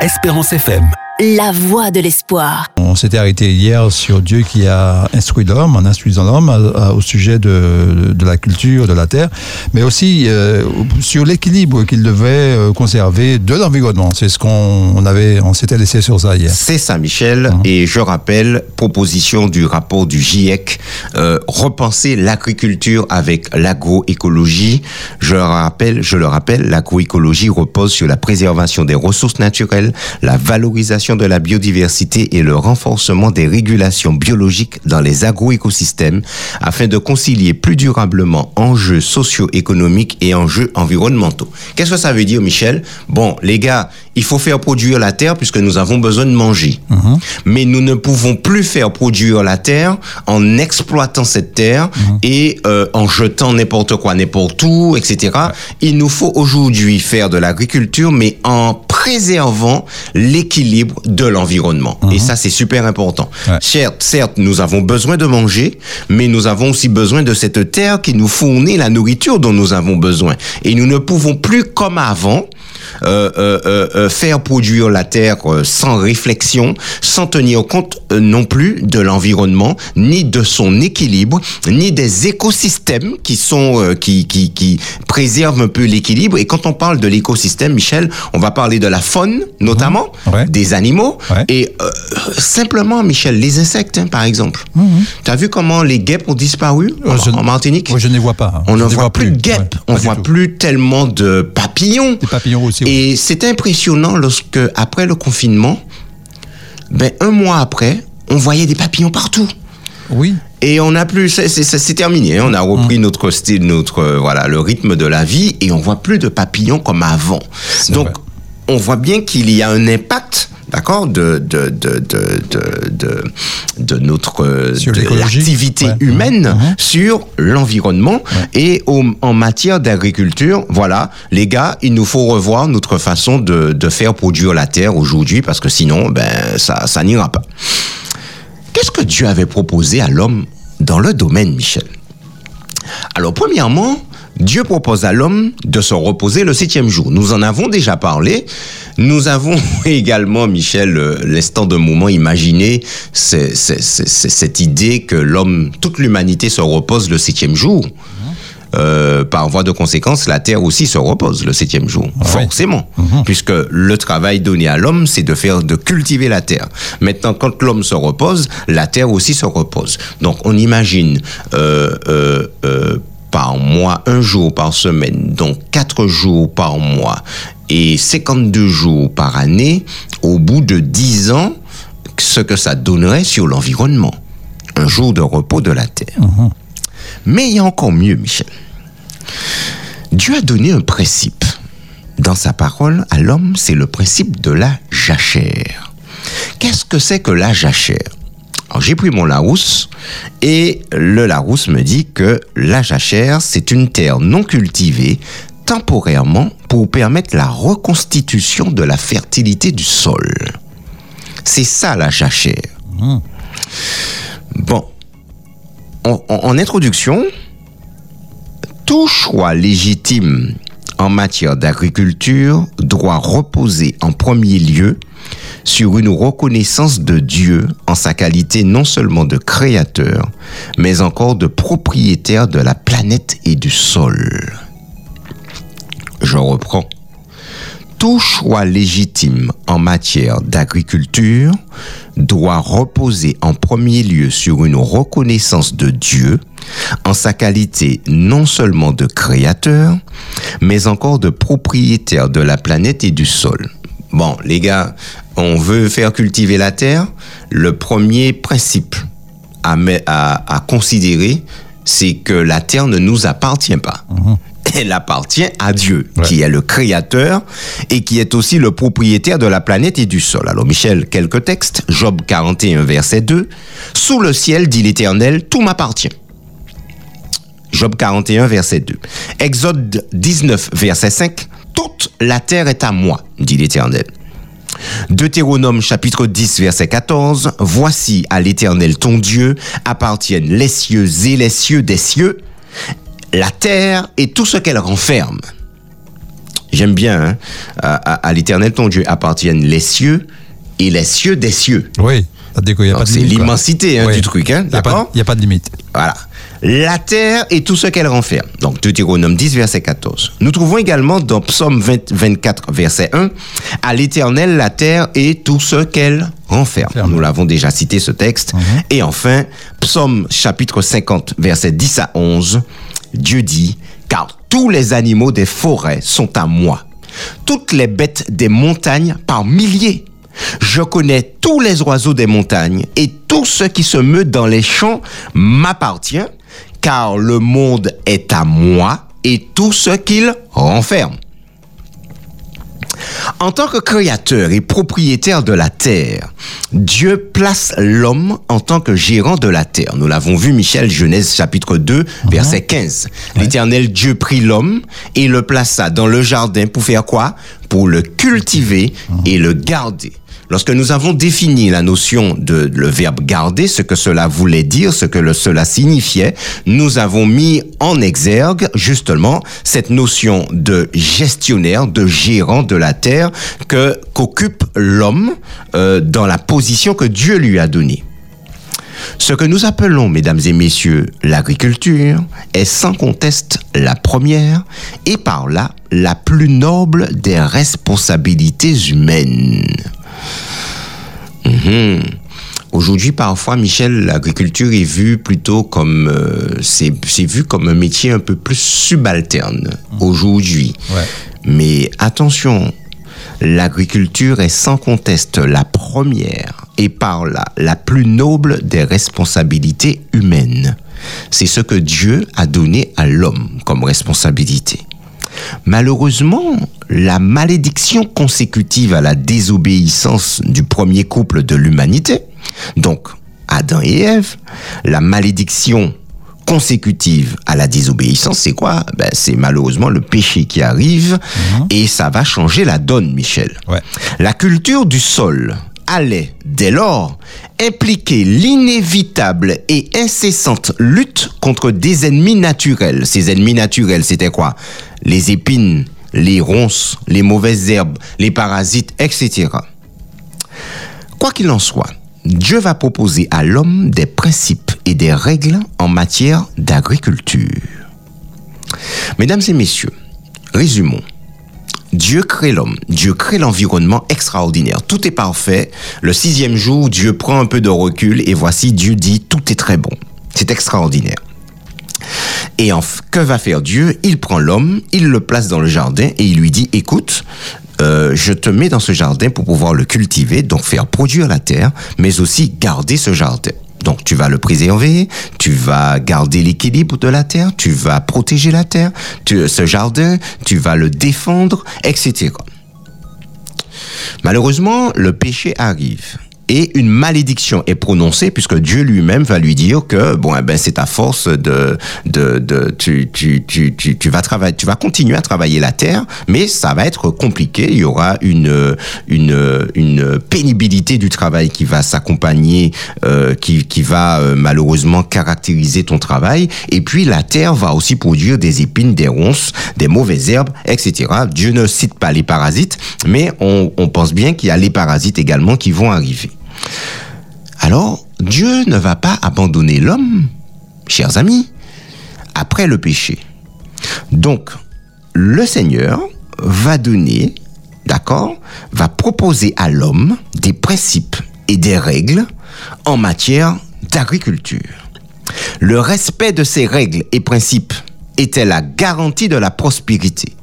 Espérance FM la voix de l'espoir. On s'était arrêté hier sur Dieu qui a instruit l'homme, en instruisant l'homme au sujet de, de, la culture, de la terre, mais aussi euh, sur l'équilibre qu'il devait euh, conserver de l'environnement. C'est ce qu'on avait, on s'était laissé sur ça hier. C'est ça, Michel. Mmh. Et je rappelle, proposition du rapport du GIEC, euh, repenser l'agriculture avec l'agroécologie. Je rappelle, je le rappelle, l'agroécologie repose sur la préservation des ressources naturelles, la valorisation de la biodiversité et le renforcement des régulations biologiques dans les agroécosystèmes afin de concilier plus durablement enjeux socio-économiques et enjeux environnementaux. Qu'est-ce que ça veut dire, Michel? Bon, les gars, il faut faire produire la terre puisque nous avons besoin de manger. Mhm. Mais nous ne pouvons plus faire produire la terre en exploitant cette terre mhm. et euh, en jetant n'importe quoi, n'importe où, etc. Il nous faut aujourd'hui faire de l'agriculture, mais en préservant l'équilibre de l'environnement. Et mhm. ça, c'est super important. Certes, certes, nous avons besoin de manger, mais nous avons aussi besoin de cette terre qui nous fournit la nourriture dont nous avons besoin. Et nous ne pouvons plus, comme avant, faire produire la terre sans réflexion, sans tenir compte non plus de l'environnement, ni de son équilibre, ni des écosystèmes qui sont qui, qui, qui préservent un peu l'équilibre. Et quand on parle de l'écosystème, Michel, on va parler de la faune notamment, mmh. des animaux, et simplement, Michel, les insectes, hein, par exemple. Mmh. Tu as vu comment les guêpes ont disparu en, Martinique? Je ne les vois pas. On ne voit plus de guêpes, on voit plus tellement de papillons. Des papillons aussi. Et c'est impressionnant lorsque, après le confinement, ben, un mois après, on voyait des papillons partout. Oui. Et on a plus, c'est terminé. Hein. On a repris mm. notre style, notre voilà, le rythme de la vie, et on voit plus de papillons comme avant. Donc, on voit bien qu'il y a un impact d'accord, de de de de de de, de notre Sur de l'écologie. l'activité Ouais. humaine Mhm. sur l'environnement et au- en matière d'agriculture. Voilà, les gars, il nous faut revoir notre façon de de faire produire la terre aujourd'hui parce que sinon, ben ça ça n'ira pas. Qu'est-ce que Dieu avait proposé à l'homme dans le domaine, Michel? Alors, premièrement, Dieu propose à l'homme de se reposer le septième jour. Nous en avons déjà parlé. Nous avons également, Michel, euh, l'instant de moment, imaginé ce- ce- ce- ce- cette idée que l'homme, toute l'humanité se repose le septième jour. Euh, par voie de conséquence, la terre aussi se repose le septième jour, Ah forcément, puisque le travail donné à l'homme, c'est de faire, de cultiver la terre. Maintenant, quand l'homme se repose, la terre aussi se repose. Donc, on imagine euh, euh, euh, par mois, un jour par semaine, donc quatre jours par mois et 52 jours par année, au bout de 10 ans, ce que ça donnerait sur l'environnement. Un jour de repos de la terre. Mais il y a encore mieux, Michel. Dieu a donné un principe. Dans sa parole à l'homme, c'est le principe de la jachère. Qu'est-ce que c'est que la jachère? Alors j'ai pris mon Larousse et le Larousse me dit que la jachère, c'est une terre non cultivée temporairement pour permettre la reconstitution de la fertilité du sol. C'est ça la jachère. Bon, en, en- en introduction, tout choix légitime en matière d'agriculture doit reposer en premier lieu sur une reconnaissance de Dieu en sa qualité non seulement de créateur, mais encore de propriétaire de la planète et du sol. Je reprends. Tout choix légitime en matière d'agriculture doit reposer en premier lieu sur une reconnaissance de Dieu en sa qualité non seulement de créateur, mais encore de propriétaire de la planète et du sol. Bon, les gars, on veut faire cultiver la terre. Le premier principe à, me- à, à considérer, c'est que la terre ne nous appartient pas. Elle appartient à Dieu, Ouais. qui est le créateur et qui est aussi le propriétaire de la planète et du sol. Alors Michel, quelques textes. Job 41, verset 2. Sous le ciel, dit l'Éternel, tout m'appartient. Job 41, verset 2. Exode 19, verset 5. Toute la terre est à moi, dit l'Éternel. Deutéronome chapitre 10 verset 14. Voici à l'Éternel ton Dieu appartiennent les cieux et les cieux des cieux, la terre et tout ce qu'elle renferme. J'aime bien, hein? à, à- à l'Éternel ton Dieu appartiennent les cieux et les cieux des cieux. Oui, n'y C'est l'immensité hein, du truc, hein, Il n'y a, pas- d'accord? il y a pas de limite. voilà. La terre et tout ce qu'elle renferme. Donc, Deutéronome 10, verset 14. Nous trouvons également dans Psaume 20 24, verset 1, à l'éternel la terre et tout ce qu'elle renferme. Ferme. Nous l'avons déjà cité ce texte. Et enfin, Psaume chapitre 50, verset 10 à 11, Dieu dit, car tous les animaux des forêts sont à moi. Toutes les bêtes des montagnes par milliers. Je connais tous les oiseaux des montagnes et tout ce qui se meut dans les champs m'appartient, car le monde est à moi et tout ce qu'il renferme. En tant que créateur et propriétaire de la terre, Dieu place l'homme en tant que gérant de la terre. Nous l'avons vu, Michel, Genèse chapitre 2, verset 15. L'éternel Dieu prit l'homme et le plaça dans le jardin pour faire quoi? Pour le cultiver et le garder. Lorsque nous avons défini la notion de le verbe garder, ce que cela voulait dire, ce que cela signifiait, nous avons mis en exergue justement cette notion de gestionnaire, de gérant de la terre que qu'occupe l'homme euh, dans la position que Dieu lui a donnée. Ce que nous appelons, mesdames et messieurs, l'agriculture est sans conteste la première et par là la plus noble des responsabilités humaines. Mhm. Aujourd'hui, parfois, Michel, l'agriculture est vue plutôt comme euh, c'est vu comme un métier un peu plus subalterne aujourd'hui. Ouais. Mais attention, l'agriculture est sans conteste la première et par là la plus noble des responsabilités humaines. C'est ce que Dieu a donné à l'homme comme responsabilité. Malheureusement, la malédiction consécutive à la désobéissance du premier couple de l'humanité, donc Adam et Ève, la malédiction consécutive à la désobéissance, c'est quoi? Ben, C'est malheureusement le péché qui arrive et ça va changer la donne, Michel. Ouais. La culture du sol allait, dès lors, impliquer l'inévitable et incessante lutte contre des ennemis naturels. Ces ennemis naturels, c'était quoi? Les épines, les ronces, les mauvaises herbes, les parasites, etc. Quoi qu'il en soit, Dieu va proposer à l'homme des principes et des règles en matière d'agriculture. Mesdames et messieurs, résumons. Dieu crée l'homme, Dieu crée l'environnement extraordinaire. Tout est parfait. Le sixième jour, Dieu prend un peu de recul et voici Dieu dit tout est très bon. C'est extraordinaire. Et en, que va faire Dieu? Il prend l'homme, il le place dans le jardin et il lui dit, écoute, euh, je te mets dans ce jardin pour pouvoir le cultiver, donc faire produire la terre, mais aussi garder ce jardin. Donc tu vas le préserver, tu vas garder l'équilibre de la terre, tu vas protéger la terre, tu, ce jardin, tu vas le défendre, etc. Malheureusement, le péché arrive et une malédiction est prononcée puisque Dieu lui-même va lui dire que bon eh ben c'est à force de de, de tu, tu, tu, tu, tu vas travailler tu vas continuer à travailler la terre mais ça va être compliqué. Il y aura une une une pénibilité du travail qui va s'accompagner euh, qui qui va euh, malheureusement caractériser ton travail. Et puis la terre va aussi produire des épines des ronces des mauvaises herbes etc Dieu ne cite pas les parasites mais on, on pense bien qu'il y a les parasites également qui vont arriver alors, Dieu ne va pas abandonner l'homme, chers amis, après le péché. Donc, le Seigneur va donner, d'accord, va proposer à l'homme des principes et des règles en matière d'agriculture. Le respect de ces règles et principes était la garantie de la prospérité?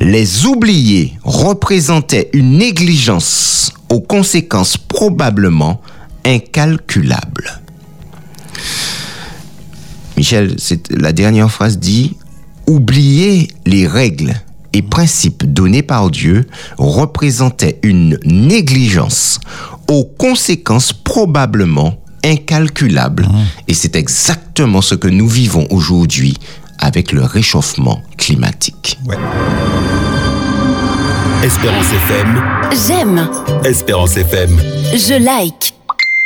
Les oubliés représentaient une négligence aux conséquences probablement incalculables. Michel, la dernière phrase dit oublier les règles et principes donnés par Dieu représentaient une négligence aux conséquences probablement incalculables. Et c'est exactement ce que nous vivons aujourd'hui avec le réchauffement climatique. Ouais. Espérance FM, J'aime, Espérance FM. je like.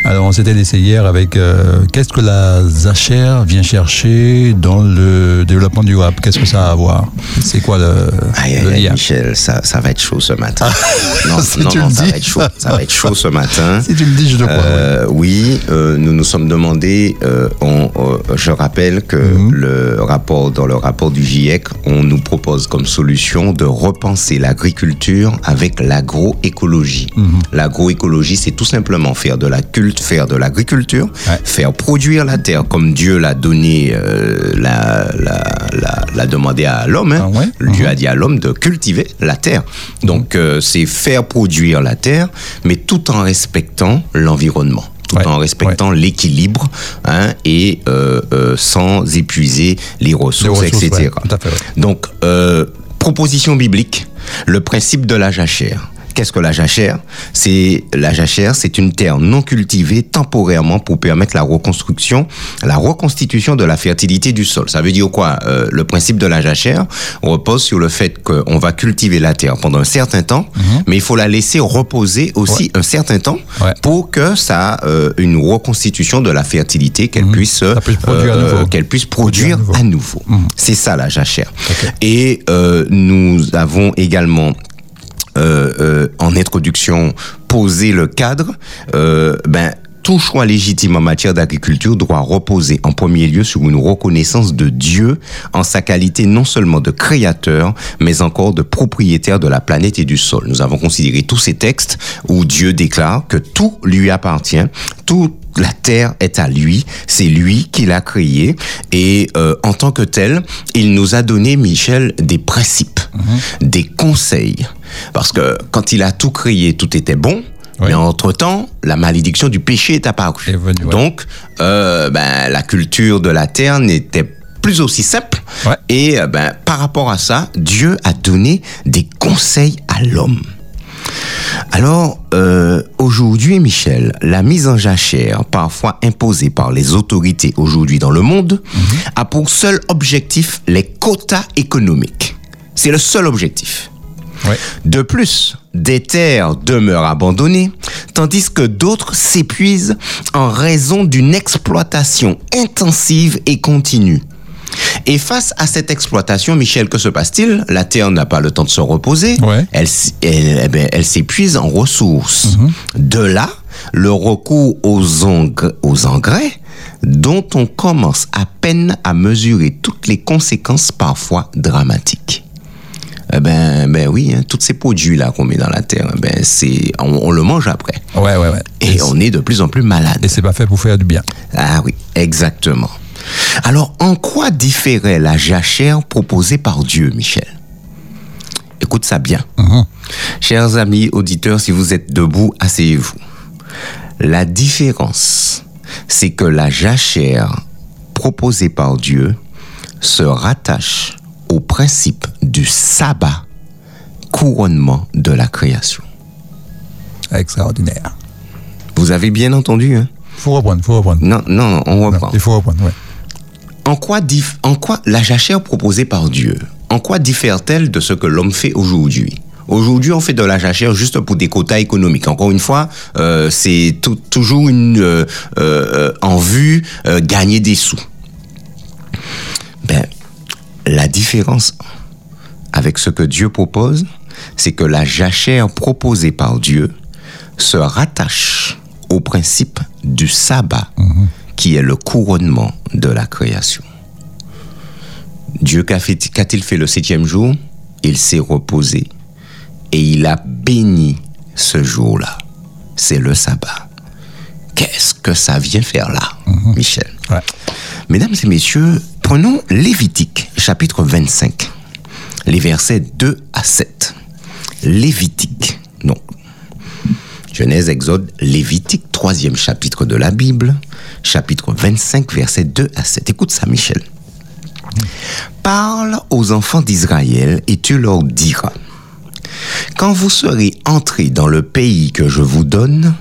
Alors, on s'était laissé hier avec euh, qu'est-ce que la Zacher vient chercher dans le développement du rap? Qu'est-ce que ça a à voir? C'est quoi le, Aïe, le aïe, Michel, ça, ça va être chaud ce matin. non, Si non, tu non, le ça dis. va être chaud. Ça va être chaud ce matin. Si tu le dis, je te crois. Euh, oui, euh, nous nous sommes demandé, euh, on, je rappelle que Mhm. le rapport, dans le rapport du GIEC, on nous propose comme solution de repenser l'agriculture avec l'agroécologie. Mhm. L'agroécologie, c'est tout simplement faire de la culte, faire de l'agriculture, Ouais. faire produire la terre comme Dieu l'a donné, euh, l'a, l'a, l'a, l'a demandé à l'homme. hein. Ah ouais Dieu a dit à l'homme de cultiver la terre. Donc, euh, c'est faire produire la terre, mais tout en respectant l'environnement tout Ouais, en respectant l'équilibre hein, et euh, euh, sans épuiser les ressources, Les ressources, etc. ouais, fait. Donc, euh, proposition biblique, le principe de la jachère. Qu'est-ce que la jachère? C'est la jachère, c'est une terre non cultivée temporairement pour permettre la reconstruction, la reconstitution de la fertilité du sol. Ça veut dire quoi? Euh, Le principe de la jachère repose sur le fait qu'on va cultiver la terre pendant un certain temps, mais il faut la laisser reposer aussi un certain temps Mhm. Ouais. pour que ça euh, une reconstitution de la fertilité qu'elle puisse Mhm. Puisse produire à euh, nouveau. qu'elle puisse produire à nouveau. Mhm. C'est ça la jachère. Et euh, nous avons également en introduction posé le cadre. Euh, ben tout choix légitime en matière d'agriculture doit reposer en premier lieu sur une reconnaissance de Dieu en sa qualité non seulement de créateur, mais encore de propriétaire de la planète et du sol. Nous avons considéré tous ces textes où Dieu déclare que tout lui appartient, tout la terre est à lui, c'est lui qui l'a créée et euh, en tant que tel, il nous a donné Michel des principes, des conseils parce que quand il a tout créé, tout était bon. Oui. Mais entre-temps, la malédiction du péché est apparue. Est venue, ouais. Donc, euh, ben, la culture de la terre n'était plus aussi simple. Ouais. Et euh, ben, par rapport à ça, Dieu a donné des conseils à l'homme. Alors, euh, aujourd'hui, Michel, la mise en jachère, parfois imposée par les autorités aujourd'hui dans le monde, a pour seul objectif les quotas économiques. C'est le seul objectif. Ouais. De plus, des terres demeurent abandonnées, tandis que d'autres s'épuisent en raison d'une exploitation intensive et continue. Et face à cette exploitation, Michel, que se passe-t-il? La terre n'a pas le temps de se reposer. Ouais. Elle, s- elle, eh ben, elle s'épuise en ressources. De là, le recours aux engrais dont on commence à peine à mesurer toutes les conséquences parfois dramatiques. Eh ben, ben oui, hein, tous ces produits-là qu'on met dans la terre, eh ben c'est, on, on le mange après. Ouais, ouais, ouais. Et on est de plus en plus malade. Et c'est pas fait pour faire du bien. Ah oui, exactement. Alors, en quoi différait la jachère proposée par Dieu, Michel? Écoute ça bien. Chers amis auditeurs, si vous êtes debout, asseyez-vous. La différence, c'est que la jachère proposée par Dieu se rattache au principe du sabbat, couronnement de la création. Extraordinaire. Vous avez bien entendu, hein? Faut reprendre, faut reprendre. Non, non, non, on reprend. il faut reprendre, ouais. En quoi, dif- en quoi la jachère proposée par Dieu, en quoi diffère-t-elle de ce que l'homme fait aujourd'hui? Aujourd'hui, on fait de la jachère juste pour des quotas économiques. Encore une fois, euh, c'est tou- toujours une euh, euh, en vue euh, gagner des sous. Ben, la différence avec ce que Dieu propose, c'est que la jachère proposée par Dieu se rattache au principe du sabbat, qui est le couronnement de la création. Dieu qu'a-t-il fait le septième jour? Il s'est reposé et il a béni ce jour-là. C'est le sabbat. Qu'est-ce que ça vient faire là, Michel? Ouais. Mesdames et messieurs, prenons Lévitique, chapitre 25, les versets 2 à 7. Lévitique, donc. Genèse, Exode, Lévitique, troisième chapitre de la Bible, chapitre 25, versets 2 à 7. Écoute ça, Michel. Parle aux enfants d'Israël et tu leur diras, quand vous serez entrés dans le pays que je vous donne,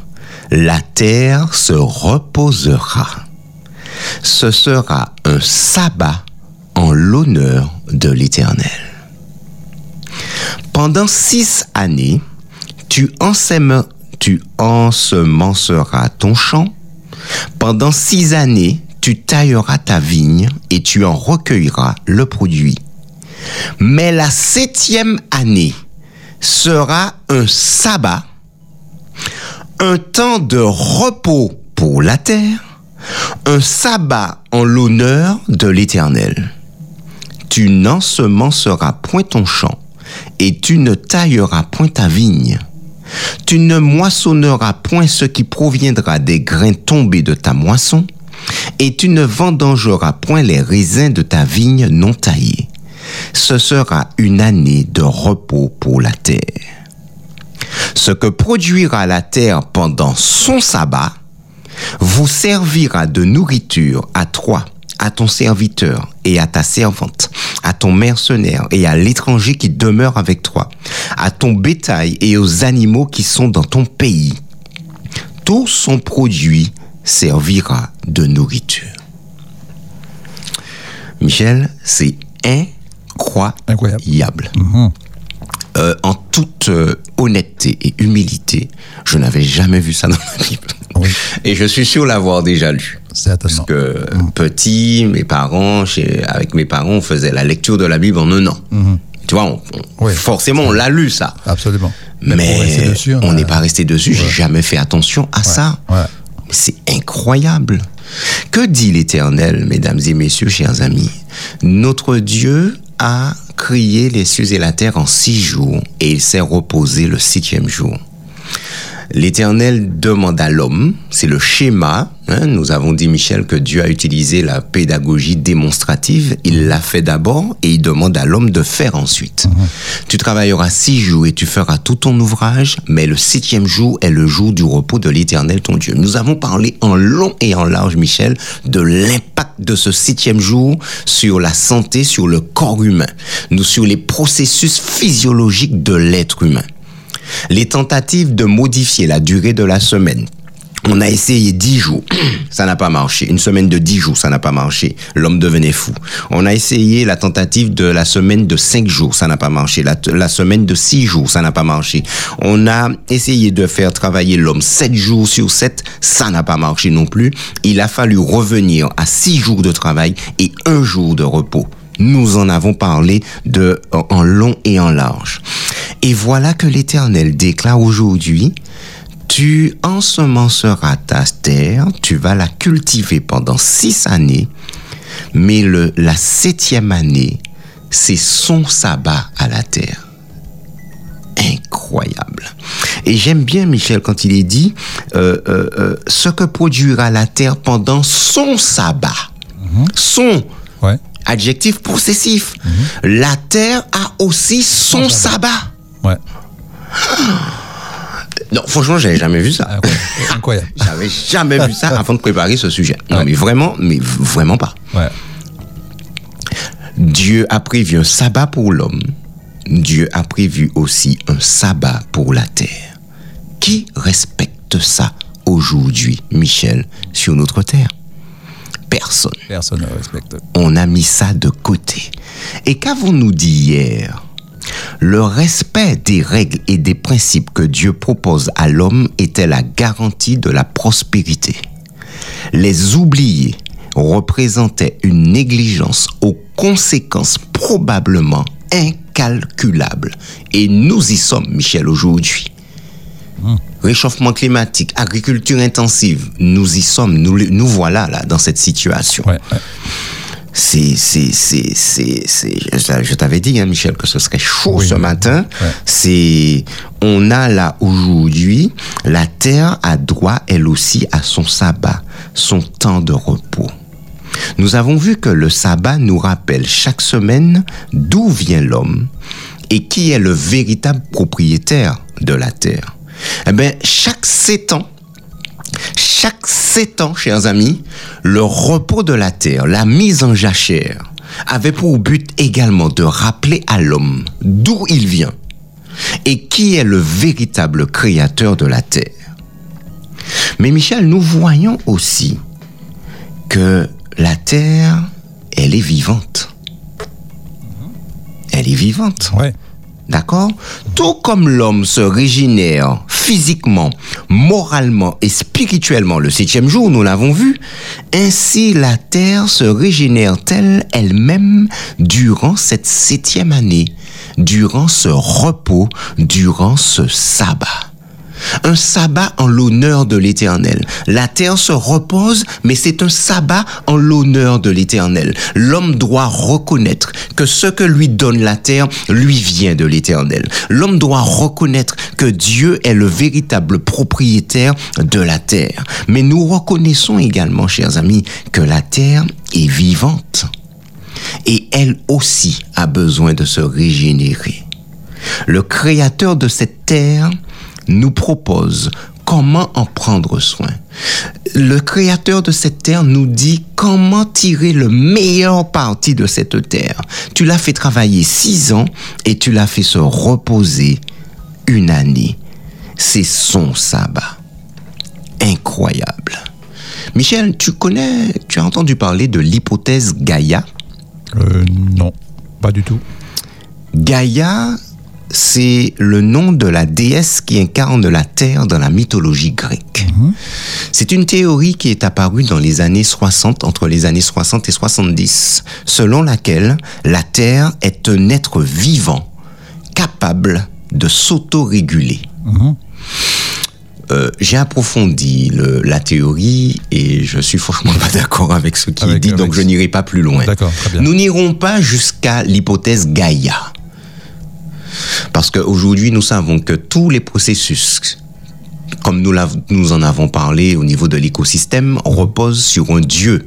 la terre se reposera. Ce sera un sabbat en l'honneur de l'Éternel. Pendant six années, tu, ensemenceras ton champ. Pendant six années, tu tailleras ta vigne et tu en recueilleras le produit. Mais la septième année sera un sabbat, un temps de repos pour la terre, un sabbat en l'honneur de l'Éternel. Tu n'ensemenceras point ton champ, et tu ne tailleras point ta vigne. Tu ne moissonneras point ce qui proviendra des grains tombés de ta moisson, et tu ne vendangeras point les raisins de ta vigne non taillée. Ce sera une année de repos pour la terre. Ce que produira la terre pendant son sabbat vous servira de nourriture à toi, à ton serviteur et à ta servante, à ton mercenaire et à l'étranger qui demeure avec toi, à ton bétail et aux animaux qui sont dans ton pays. Tout son produit servira de nourriture. Michel, c'est incroyable. Incroyable. Euh, en toute euh, honnêteté et humilité, je n'avais jamais vu ça dans la Bible. Oui. Et je suis sûr l'avoir déjà lu. Parce que petit, mes parents, chez, avec mes parents, on faisait la lecture de la Bible en un an. Tu vois, on- on- Oui. forcément, on l'a lu ça. Absolument. Mais dessus, on a- n'est pas resté dessus. J'ai jamais fait attention à ça. Ouais. C'est incroyable. Que dit l'Éternel, mesdames et messieurs, chers amis? Notre Dieu a créé les cieux et la terre en six jours et il s'est reposé le septième jour. L'Éternel demande à l'homme, c'est le schéma, hein, nous avons dit Michel que Dieu a utilisé la pédagogie démonstrative, il l'a fait d'abord et il demande à l'homme de faire ensuite. Tu travailleras six jours et tu feras tout ton ouvrage, mais le septième jour est le jour du repos de l'Éternel ton Dieu. Nous avons parlé en long et en large, Michel, de l'impact de ce septième jour sur la santé, sur le corps humain, nous sur les processus physiologiques de l'être humain. Les tentatives de modifier la durée de la semaine. On a essayé dix jours, ça n'a pas marché. Une semaine de dix jours, ça n'a pas marché. L'homme devenait fou. On a essayé la tentative de la semaine de cinq jours, ça n'a pas marché. La, semaine de six jours, ça n'a pas marché. On a essayé de faire travailler l'homme sept jours sur sept, ça n'a pas marché non plus. Il a fallu revenir à six jours de travail et un jour de repos. Nous en avons parlé de, en long et en large. Et voilà que l'Éternel déclare aujourd'hui, tu ensemenceras ta terre, tu vas la cultiver pendant six années, mais le, la septième année, c'est son sabbat à la terre. Incroyable. Et j'aime bien Michel quand il est dit euh, euh, euh, ce que produira la terre pendant son sabbat. Son Ouais. Adjectif possessif. La terre a aussi son sabbat. Ouais. Non, franchement, j'avais jamais vu ça. Ah. Incroyable. J'avais jamais vu ça avant de préparer ce sujet. Non, Ouais. mais vraiment, mais vraiment pas. Ouais. Dieu a prévu un sabbat pour l'homme. Dieu a prévu aussi un sabbat pour la terre. Qui respecte ça aujourd'hui, Michel, sur notre terre? Personne. Personne ne respecte. on a mis ça de côté. Et qu'avons-nous dit hier? Le respect des règles et des principes que Dieu propose à l'homme était la garantie de la prospérité. Les oublier représentait une négligence aux conséquences probablement incalculables. Et nous y sommes, Michel, aujourd'hui. Réchauffement climatique, agriculture intensive, nous y sommes, nous, nous voilà là dans cette situation Ouais. ouais. c'est, c'est, c'est, c'est, c'est- je, t'avais dit, hein, Michel, que ce serait chaud Oui. ce matin. Ouais. C'est, on a là aujourd'hui, la terre a droit, elle aussi, à son sabbat, son temps de repos. Nous avons vu que le sabbat nous rappelle chaque semaine d'où vient l'homme et qui est le véritable propriétaire de la terre. Eh bien, chaque sept ans, chaque sept ans, chers amis, le repos de la terre, la mise en jachère, avait pour but également de rappeler à l'homme d'où il vient et qui est le véritable créateur de la terre. Mais Michel, nous voyons aussi que la terre, elle est vivante. Elle est vivante. Ouais. D'accord? Tout comme l'homme se régénère physiquement, moralement et spirituellement le septième jour, nous l'avons vu, ainsi la terre se régénère-t-elle elle-même durant cette septième année, durant ce repos, durant ce sabbat. Un sabbat en l'honneur de l'Éternel. La terre se repose, mais c'est un sabbat en l'honneur de l'Éternel. L'homme doit reconnaître que ce que lui donne la terre lui vient de l'Éternel. L'homme doit reconnaître que Dieu est le véritable propriétaire de la terre. Mais nous reconnaissons également, chers amis, que la terre est vivante. Et elle aussi a besoin de se régénérer. Le créateur de cette terre nous propose comment en prendre soin. Le créateur de cette terre nous dit comment tirer le meilleur parti de cette terre. Tu l'as fait travailler six ans et tu l'as fait se reposer une année. C'est son sabbat. Incroyable. Michel, tu connais, tu as entendu parler de l'hypothèse Gaïa? Euh, non, pas du tout. Gaïa, c'est le nom de la déesse qui incarne la terre dans la mythologie grecque. C'est une théorie qui est apparue dans les années 60, entre les années 60 et 70, selon laquelle la terre est un être vivant, capable de s'autoréguler. Euh, j'ai approfondi le- la théorie et je suis franchement pas d'accord avec ce qui est dit, donc je n'irai pas plus loin. D'accord, très bien. Nous n'irons pas jusqu'à l'hypothèse Gaïa. Parce qu'aujourd'hui, nous savons que tous les processus, comme nous, en avons parlé au niveau de l'écosystème, repose sur un Dieu.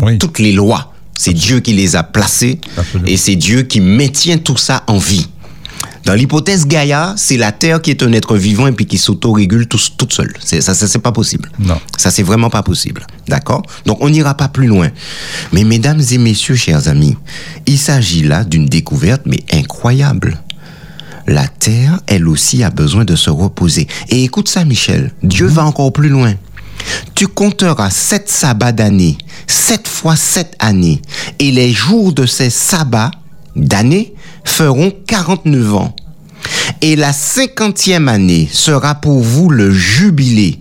Oui. Toutes les lois, c'est Dieu qui les a placées Absolument. et c'est Dieu qui maintient tout ça en vie. Dans l'hypothèse Gaïa, c'est la Terre qui est un être vivant et puis qui s'autorégule tout, toute seule. C'est, ça, ça c'est pas possible. Non. Ça, c'est vraiment pas possible. D'accord? Donc, on n'ira pas plus loin. Mais mesdames et messieurs, chers amis, il s'agit là d'une découverte, mais incroyable. La terre, elle aussi, a besoin de se reposer. Et écoute ça, Michel. Dieu va encore plus loin. Tu compteras sept sabbats d'année, sept fois sept années, et les jours de ces sabbats d'année feront 49 ans. Et la cinquantième année sera pour vous le jubilé.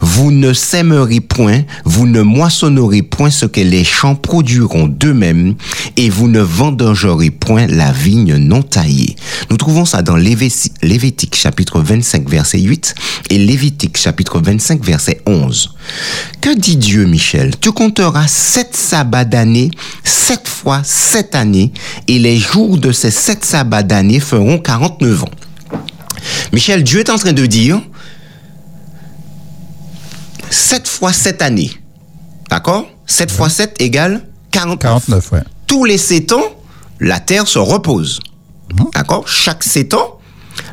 Vous ne sèmerez point, vous ne moissonnerez point ce que les champs produiront d'eux-mêmes, et vous ne vendangerez point la vigne non taillée. Nous trouvons ça dans Lévitique chapitre 25 verset 8 et Lévitique chapitre 25 verset 11. Que dit Dieu, Michel? Tu compteras sept sabbats d'année, sept fois sept années, et les jours de ces sept sabbats d'année feront 49 ans. Michel, Dieu est en train de dire 7 fois 7 années. D'accord? 7 fois 7 égale 49. 49, ouais. Tous les 7 ans, la terre se repose. D'accord? Chaque 7 ans,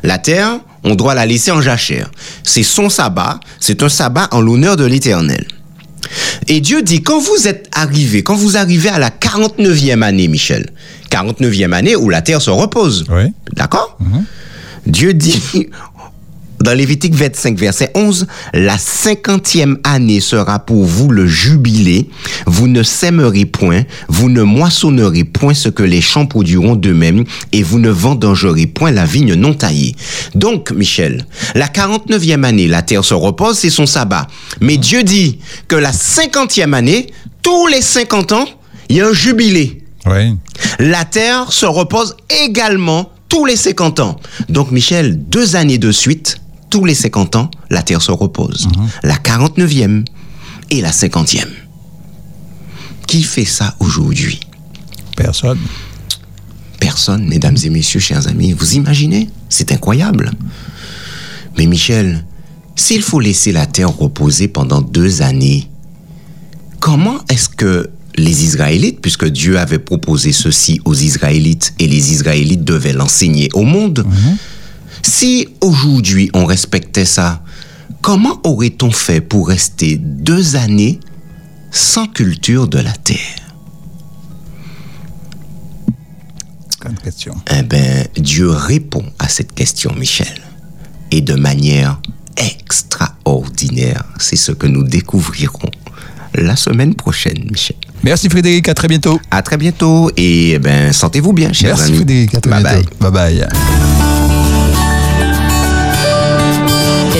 la terre, on doit la laisser en jachère. C'est son sabbat, c'est un sabbat en l'honneur de l'Éternel. Et Dieu dit, quand vous êtes arrivé, quand vous arrivez à la 49e année, Michel, 49e année où la terre se repose, Oui. D'accord? Dieu dit dans Lévitique 25, verset 11, la cinquantième année sera pour vous le jubilé. Vous ne sèmerez point, vous ne moissonnerez point ce que les champs produiront d'eux-mêmes, et vous ne vendangerez point la vigne non taillée. Donc, Michel, la 49e année, la terre se repose, c'est son sabbat. Mais Dieu dit que la cinquantième année, tous les 50 ans, il y a un jubilé. Oui. La Terre se repose également tous les 50 ans. Donc, Michel, deux années de suite, tous les 50 ans, la Terre se repose. La 49e et la 50e. Qui fait ça aujourd'hui? Personne. Personne, mesdames et messieurs, chers amis. Vous imaginez? C'est incroyable. Mais Michel, s'il faut laisser la Terre reposer pendant deux années, comment est-ce que les Israélites, puisque Dieu avait proposé ceci aux Israélites et les Israélites devaient l'enseigner au monde, si aujourd'hui on respectait ça, comment aurait-on fait pour rester deux années sans culture de la terre? Grande question. Eh bien, Dieu répond à cette question, Michel. Et de manière extraordinaire. C'est ce que nous découvrirons la semaine prochaine, Michel. Merci Frédéric, à très bientôt. À très bientôt et eh ben, sentez-vous bien, chers Merci amis. Frédéric, à très bye bientôt. bye. Bye bye.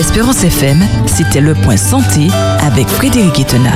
Espérance FM, c'était le point santé avec Frédéric Etena.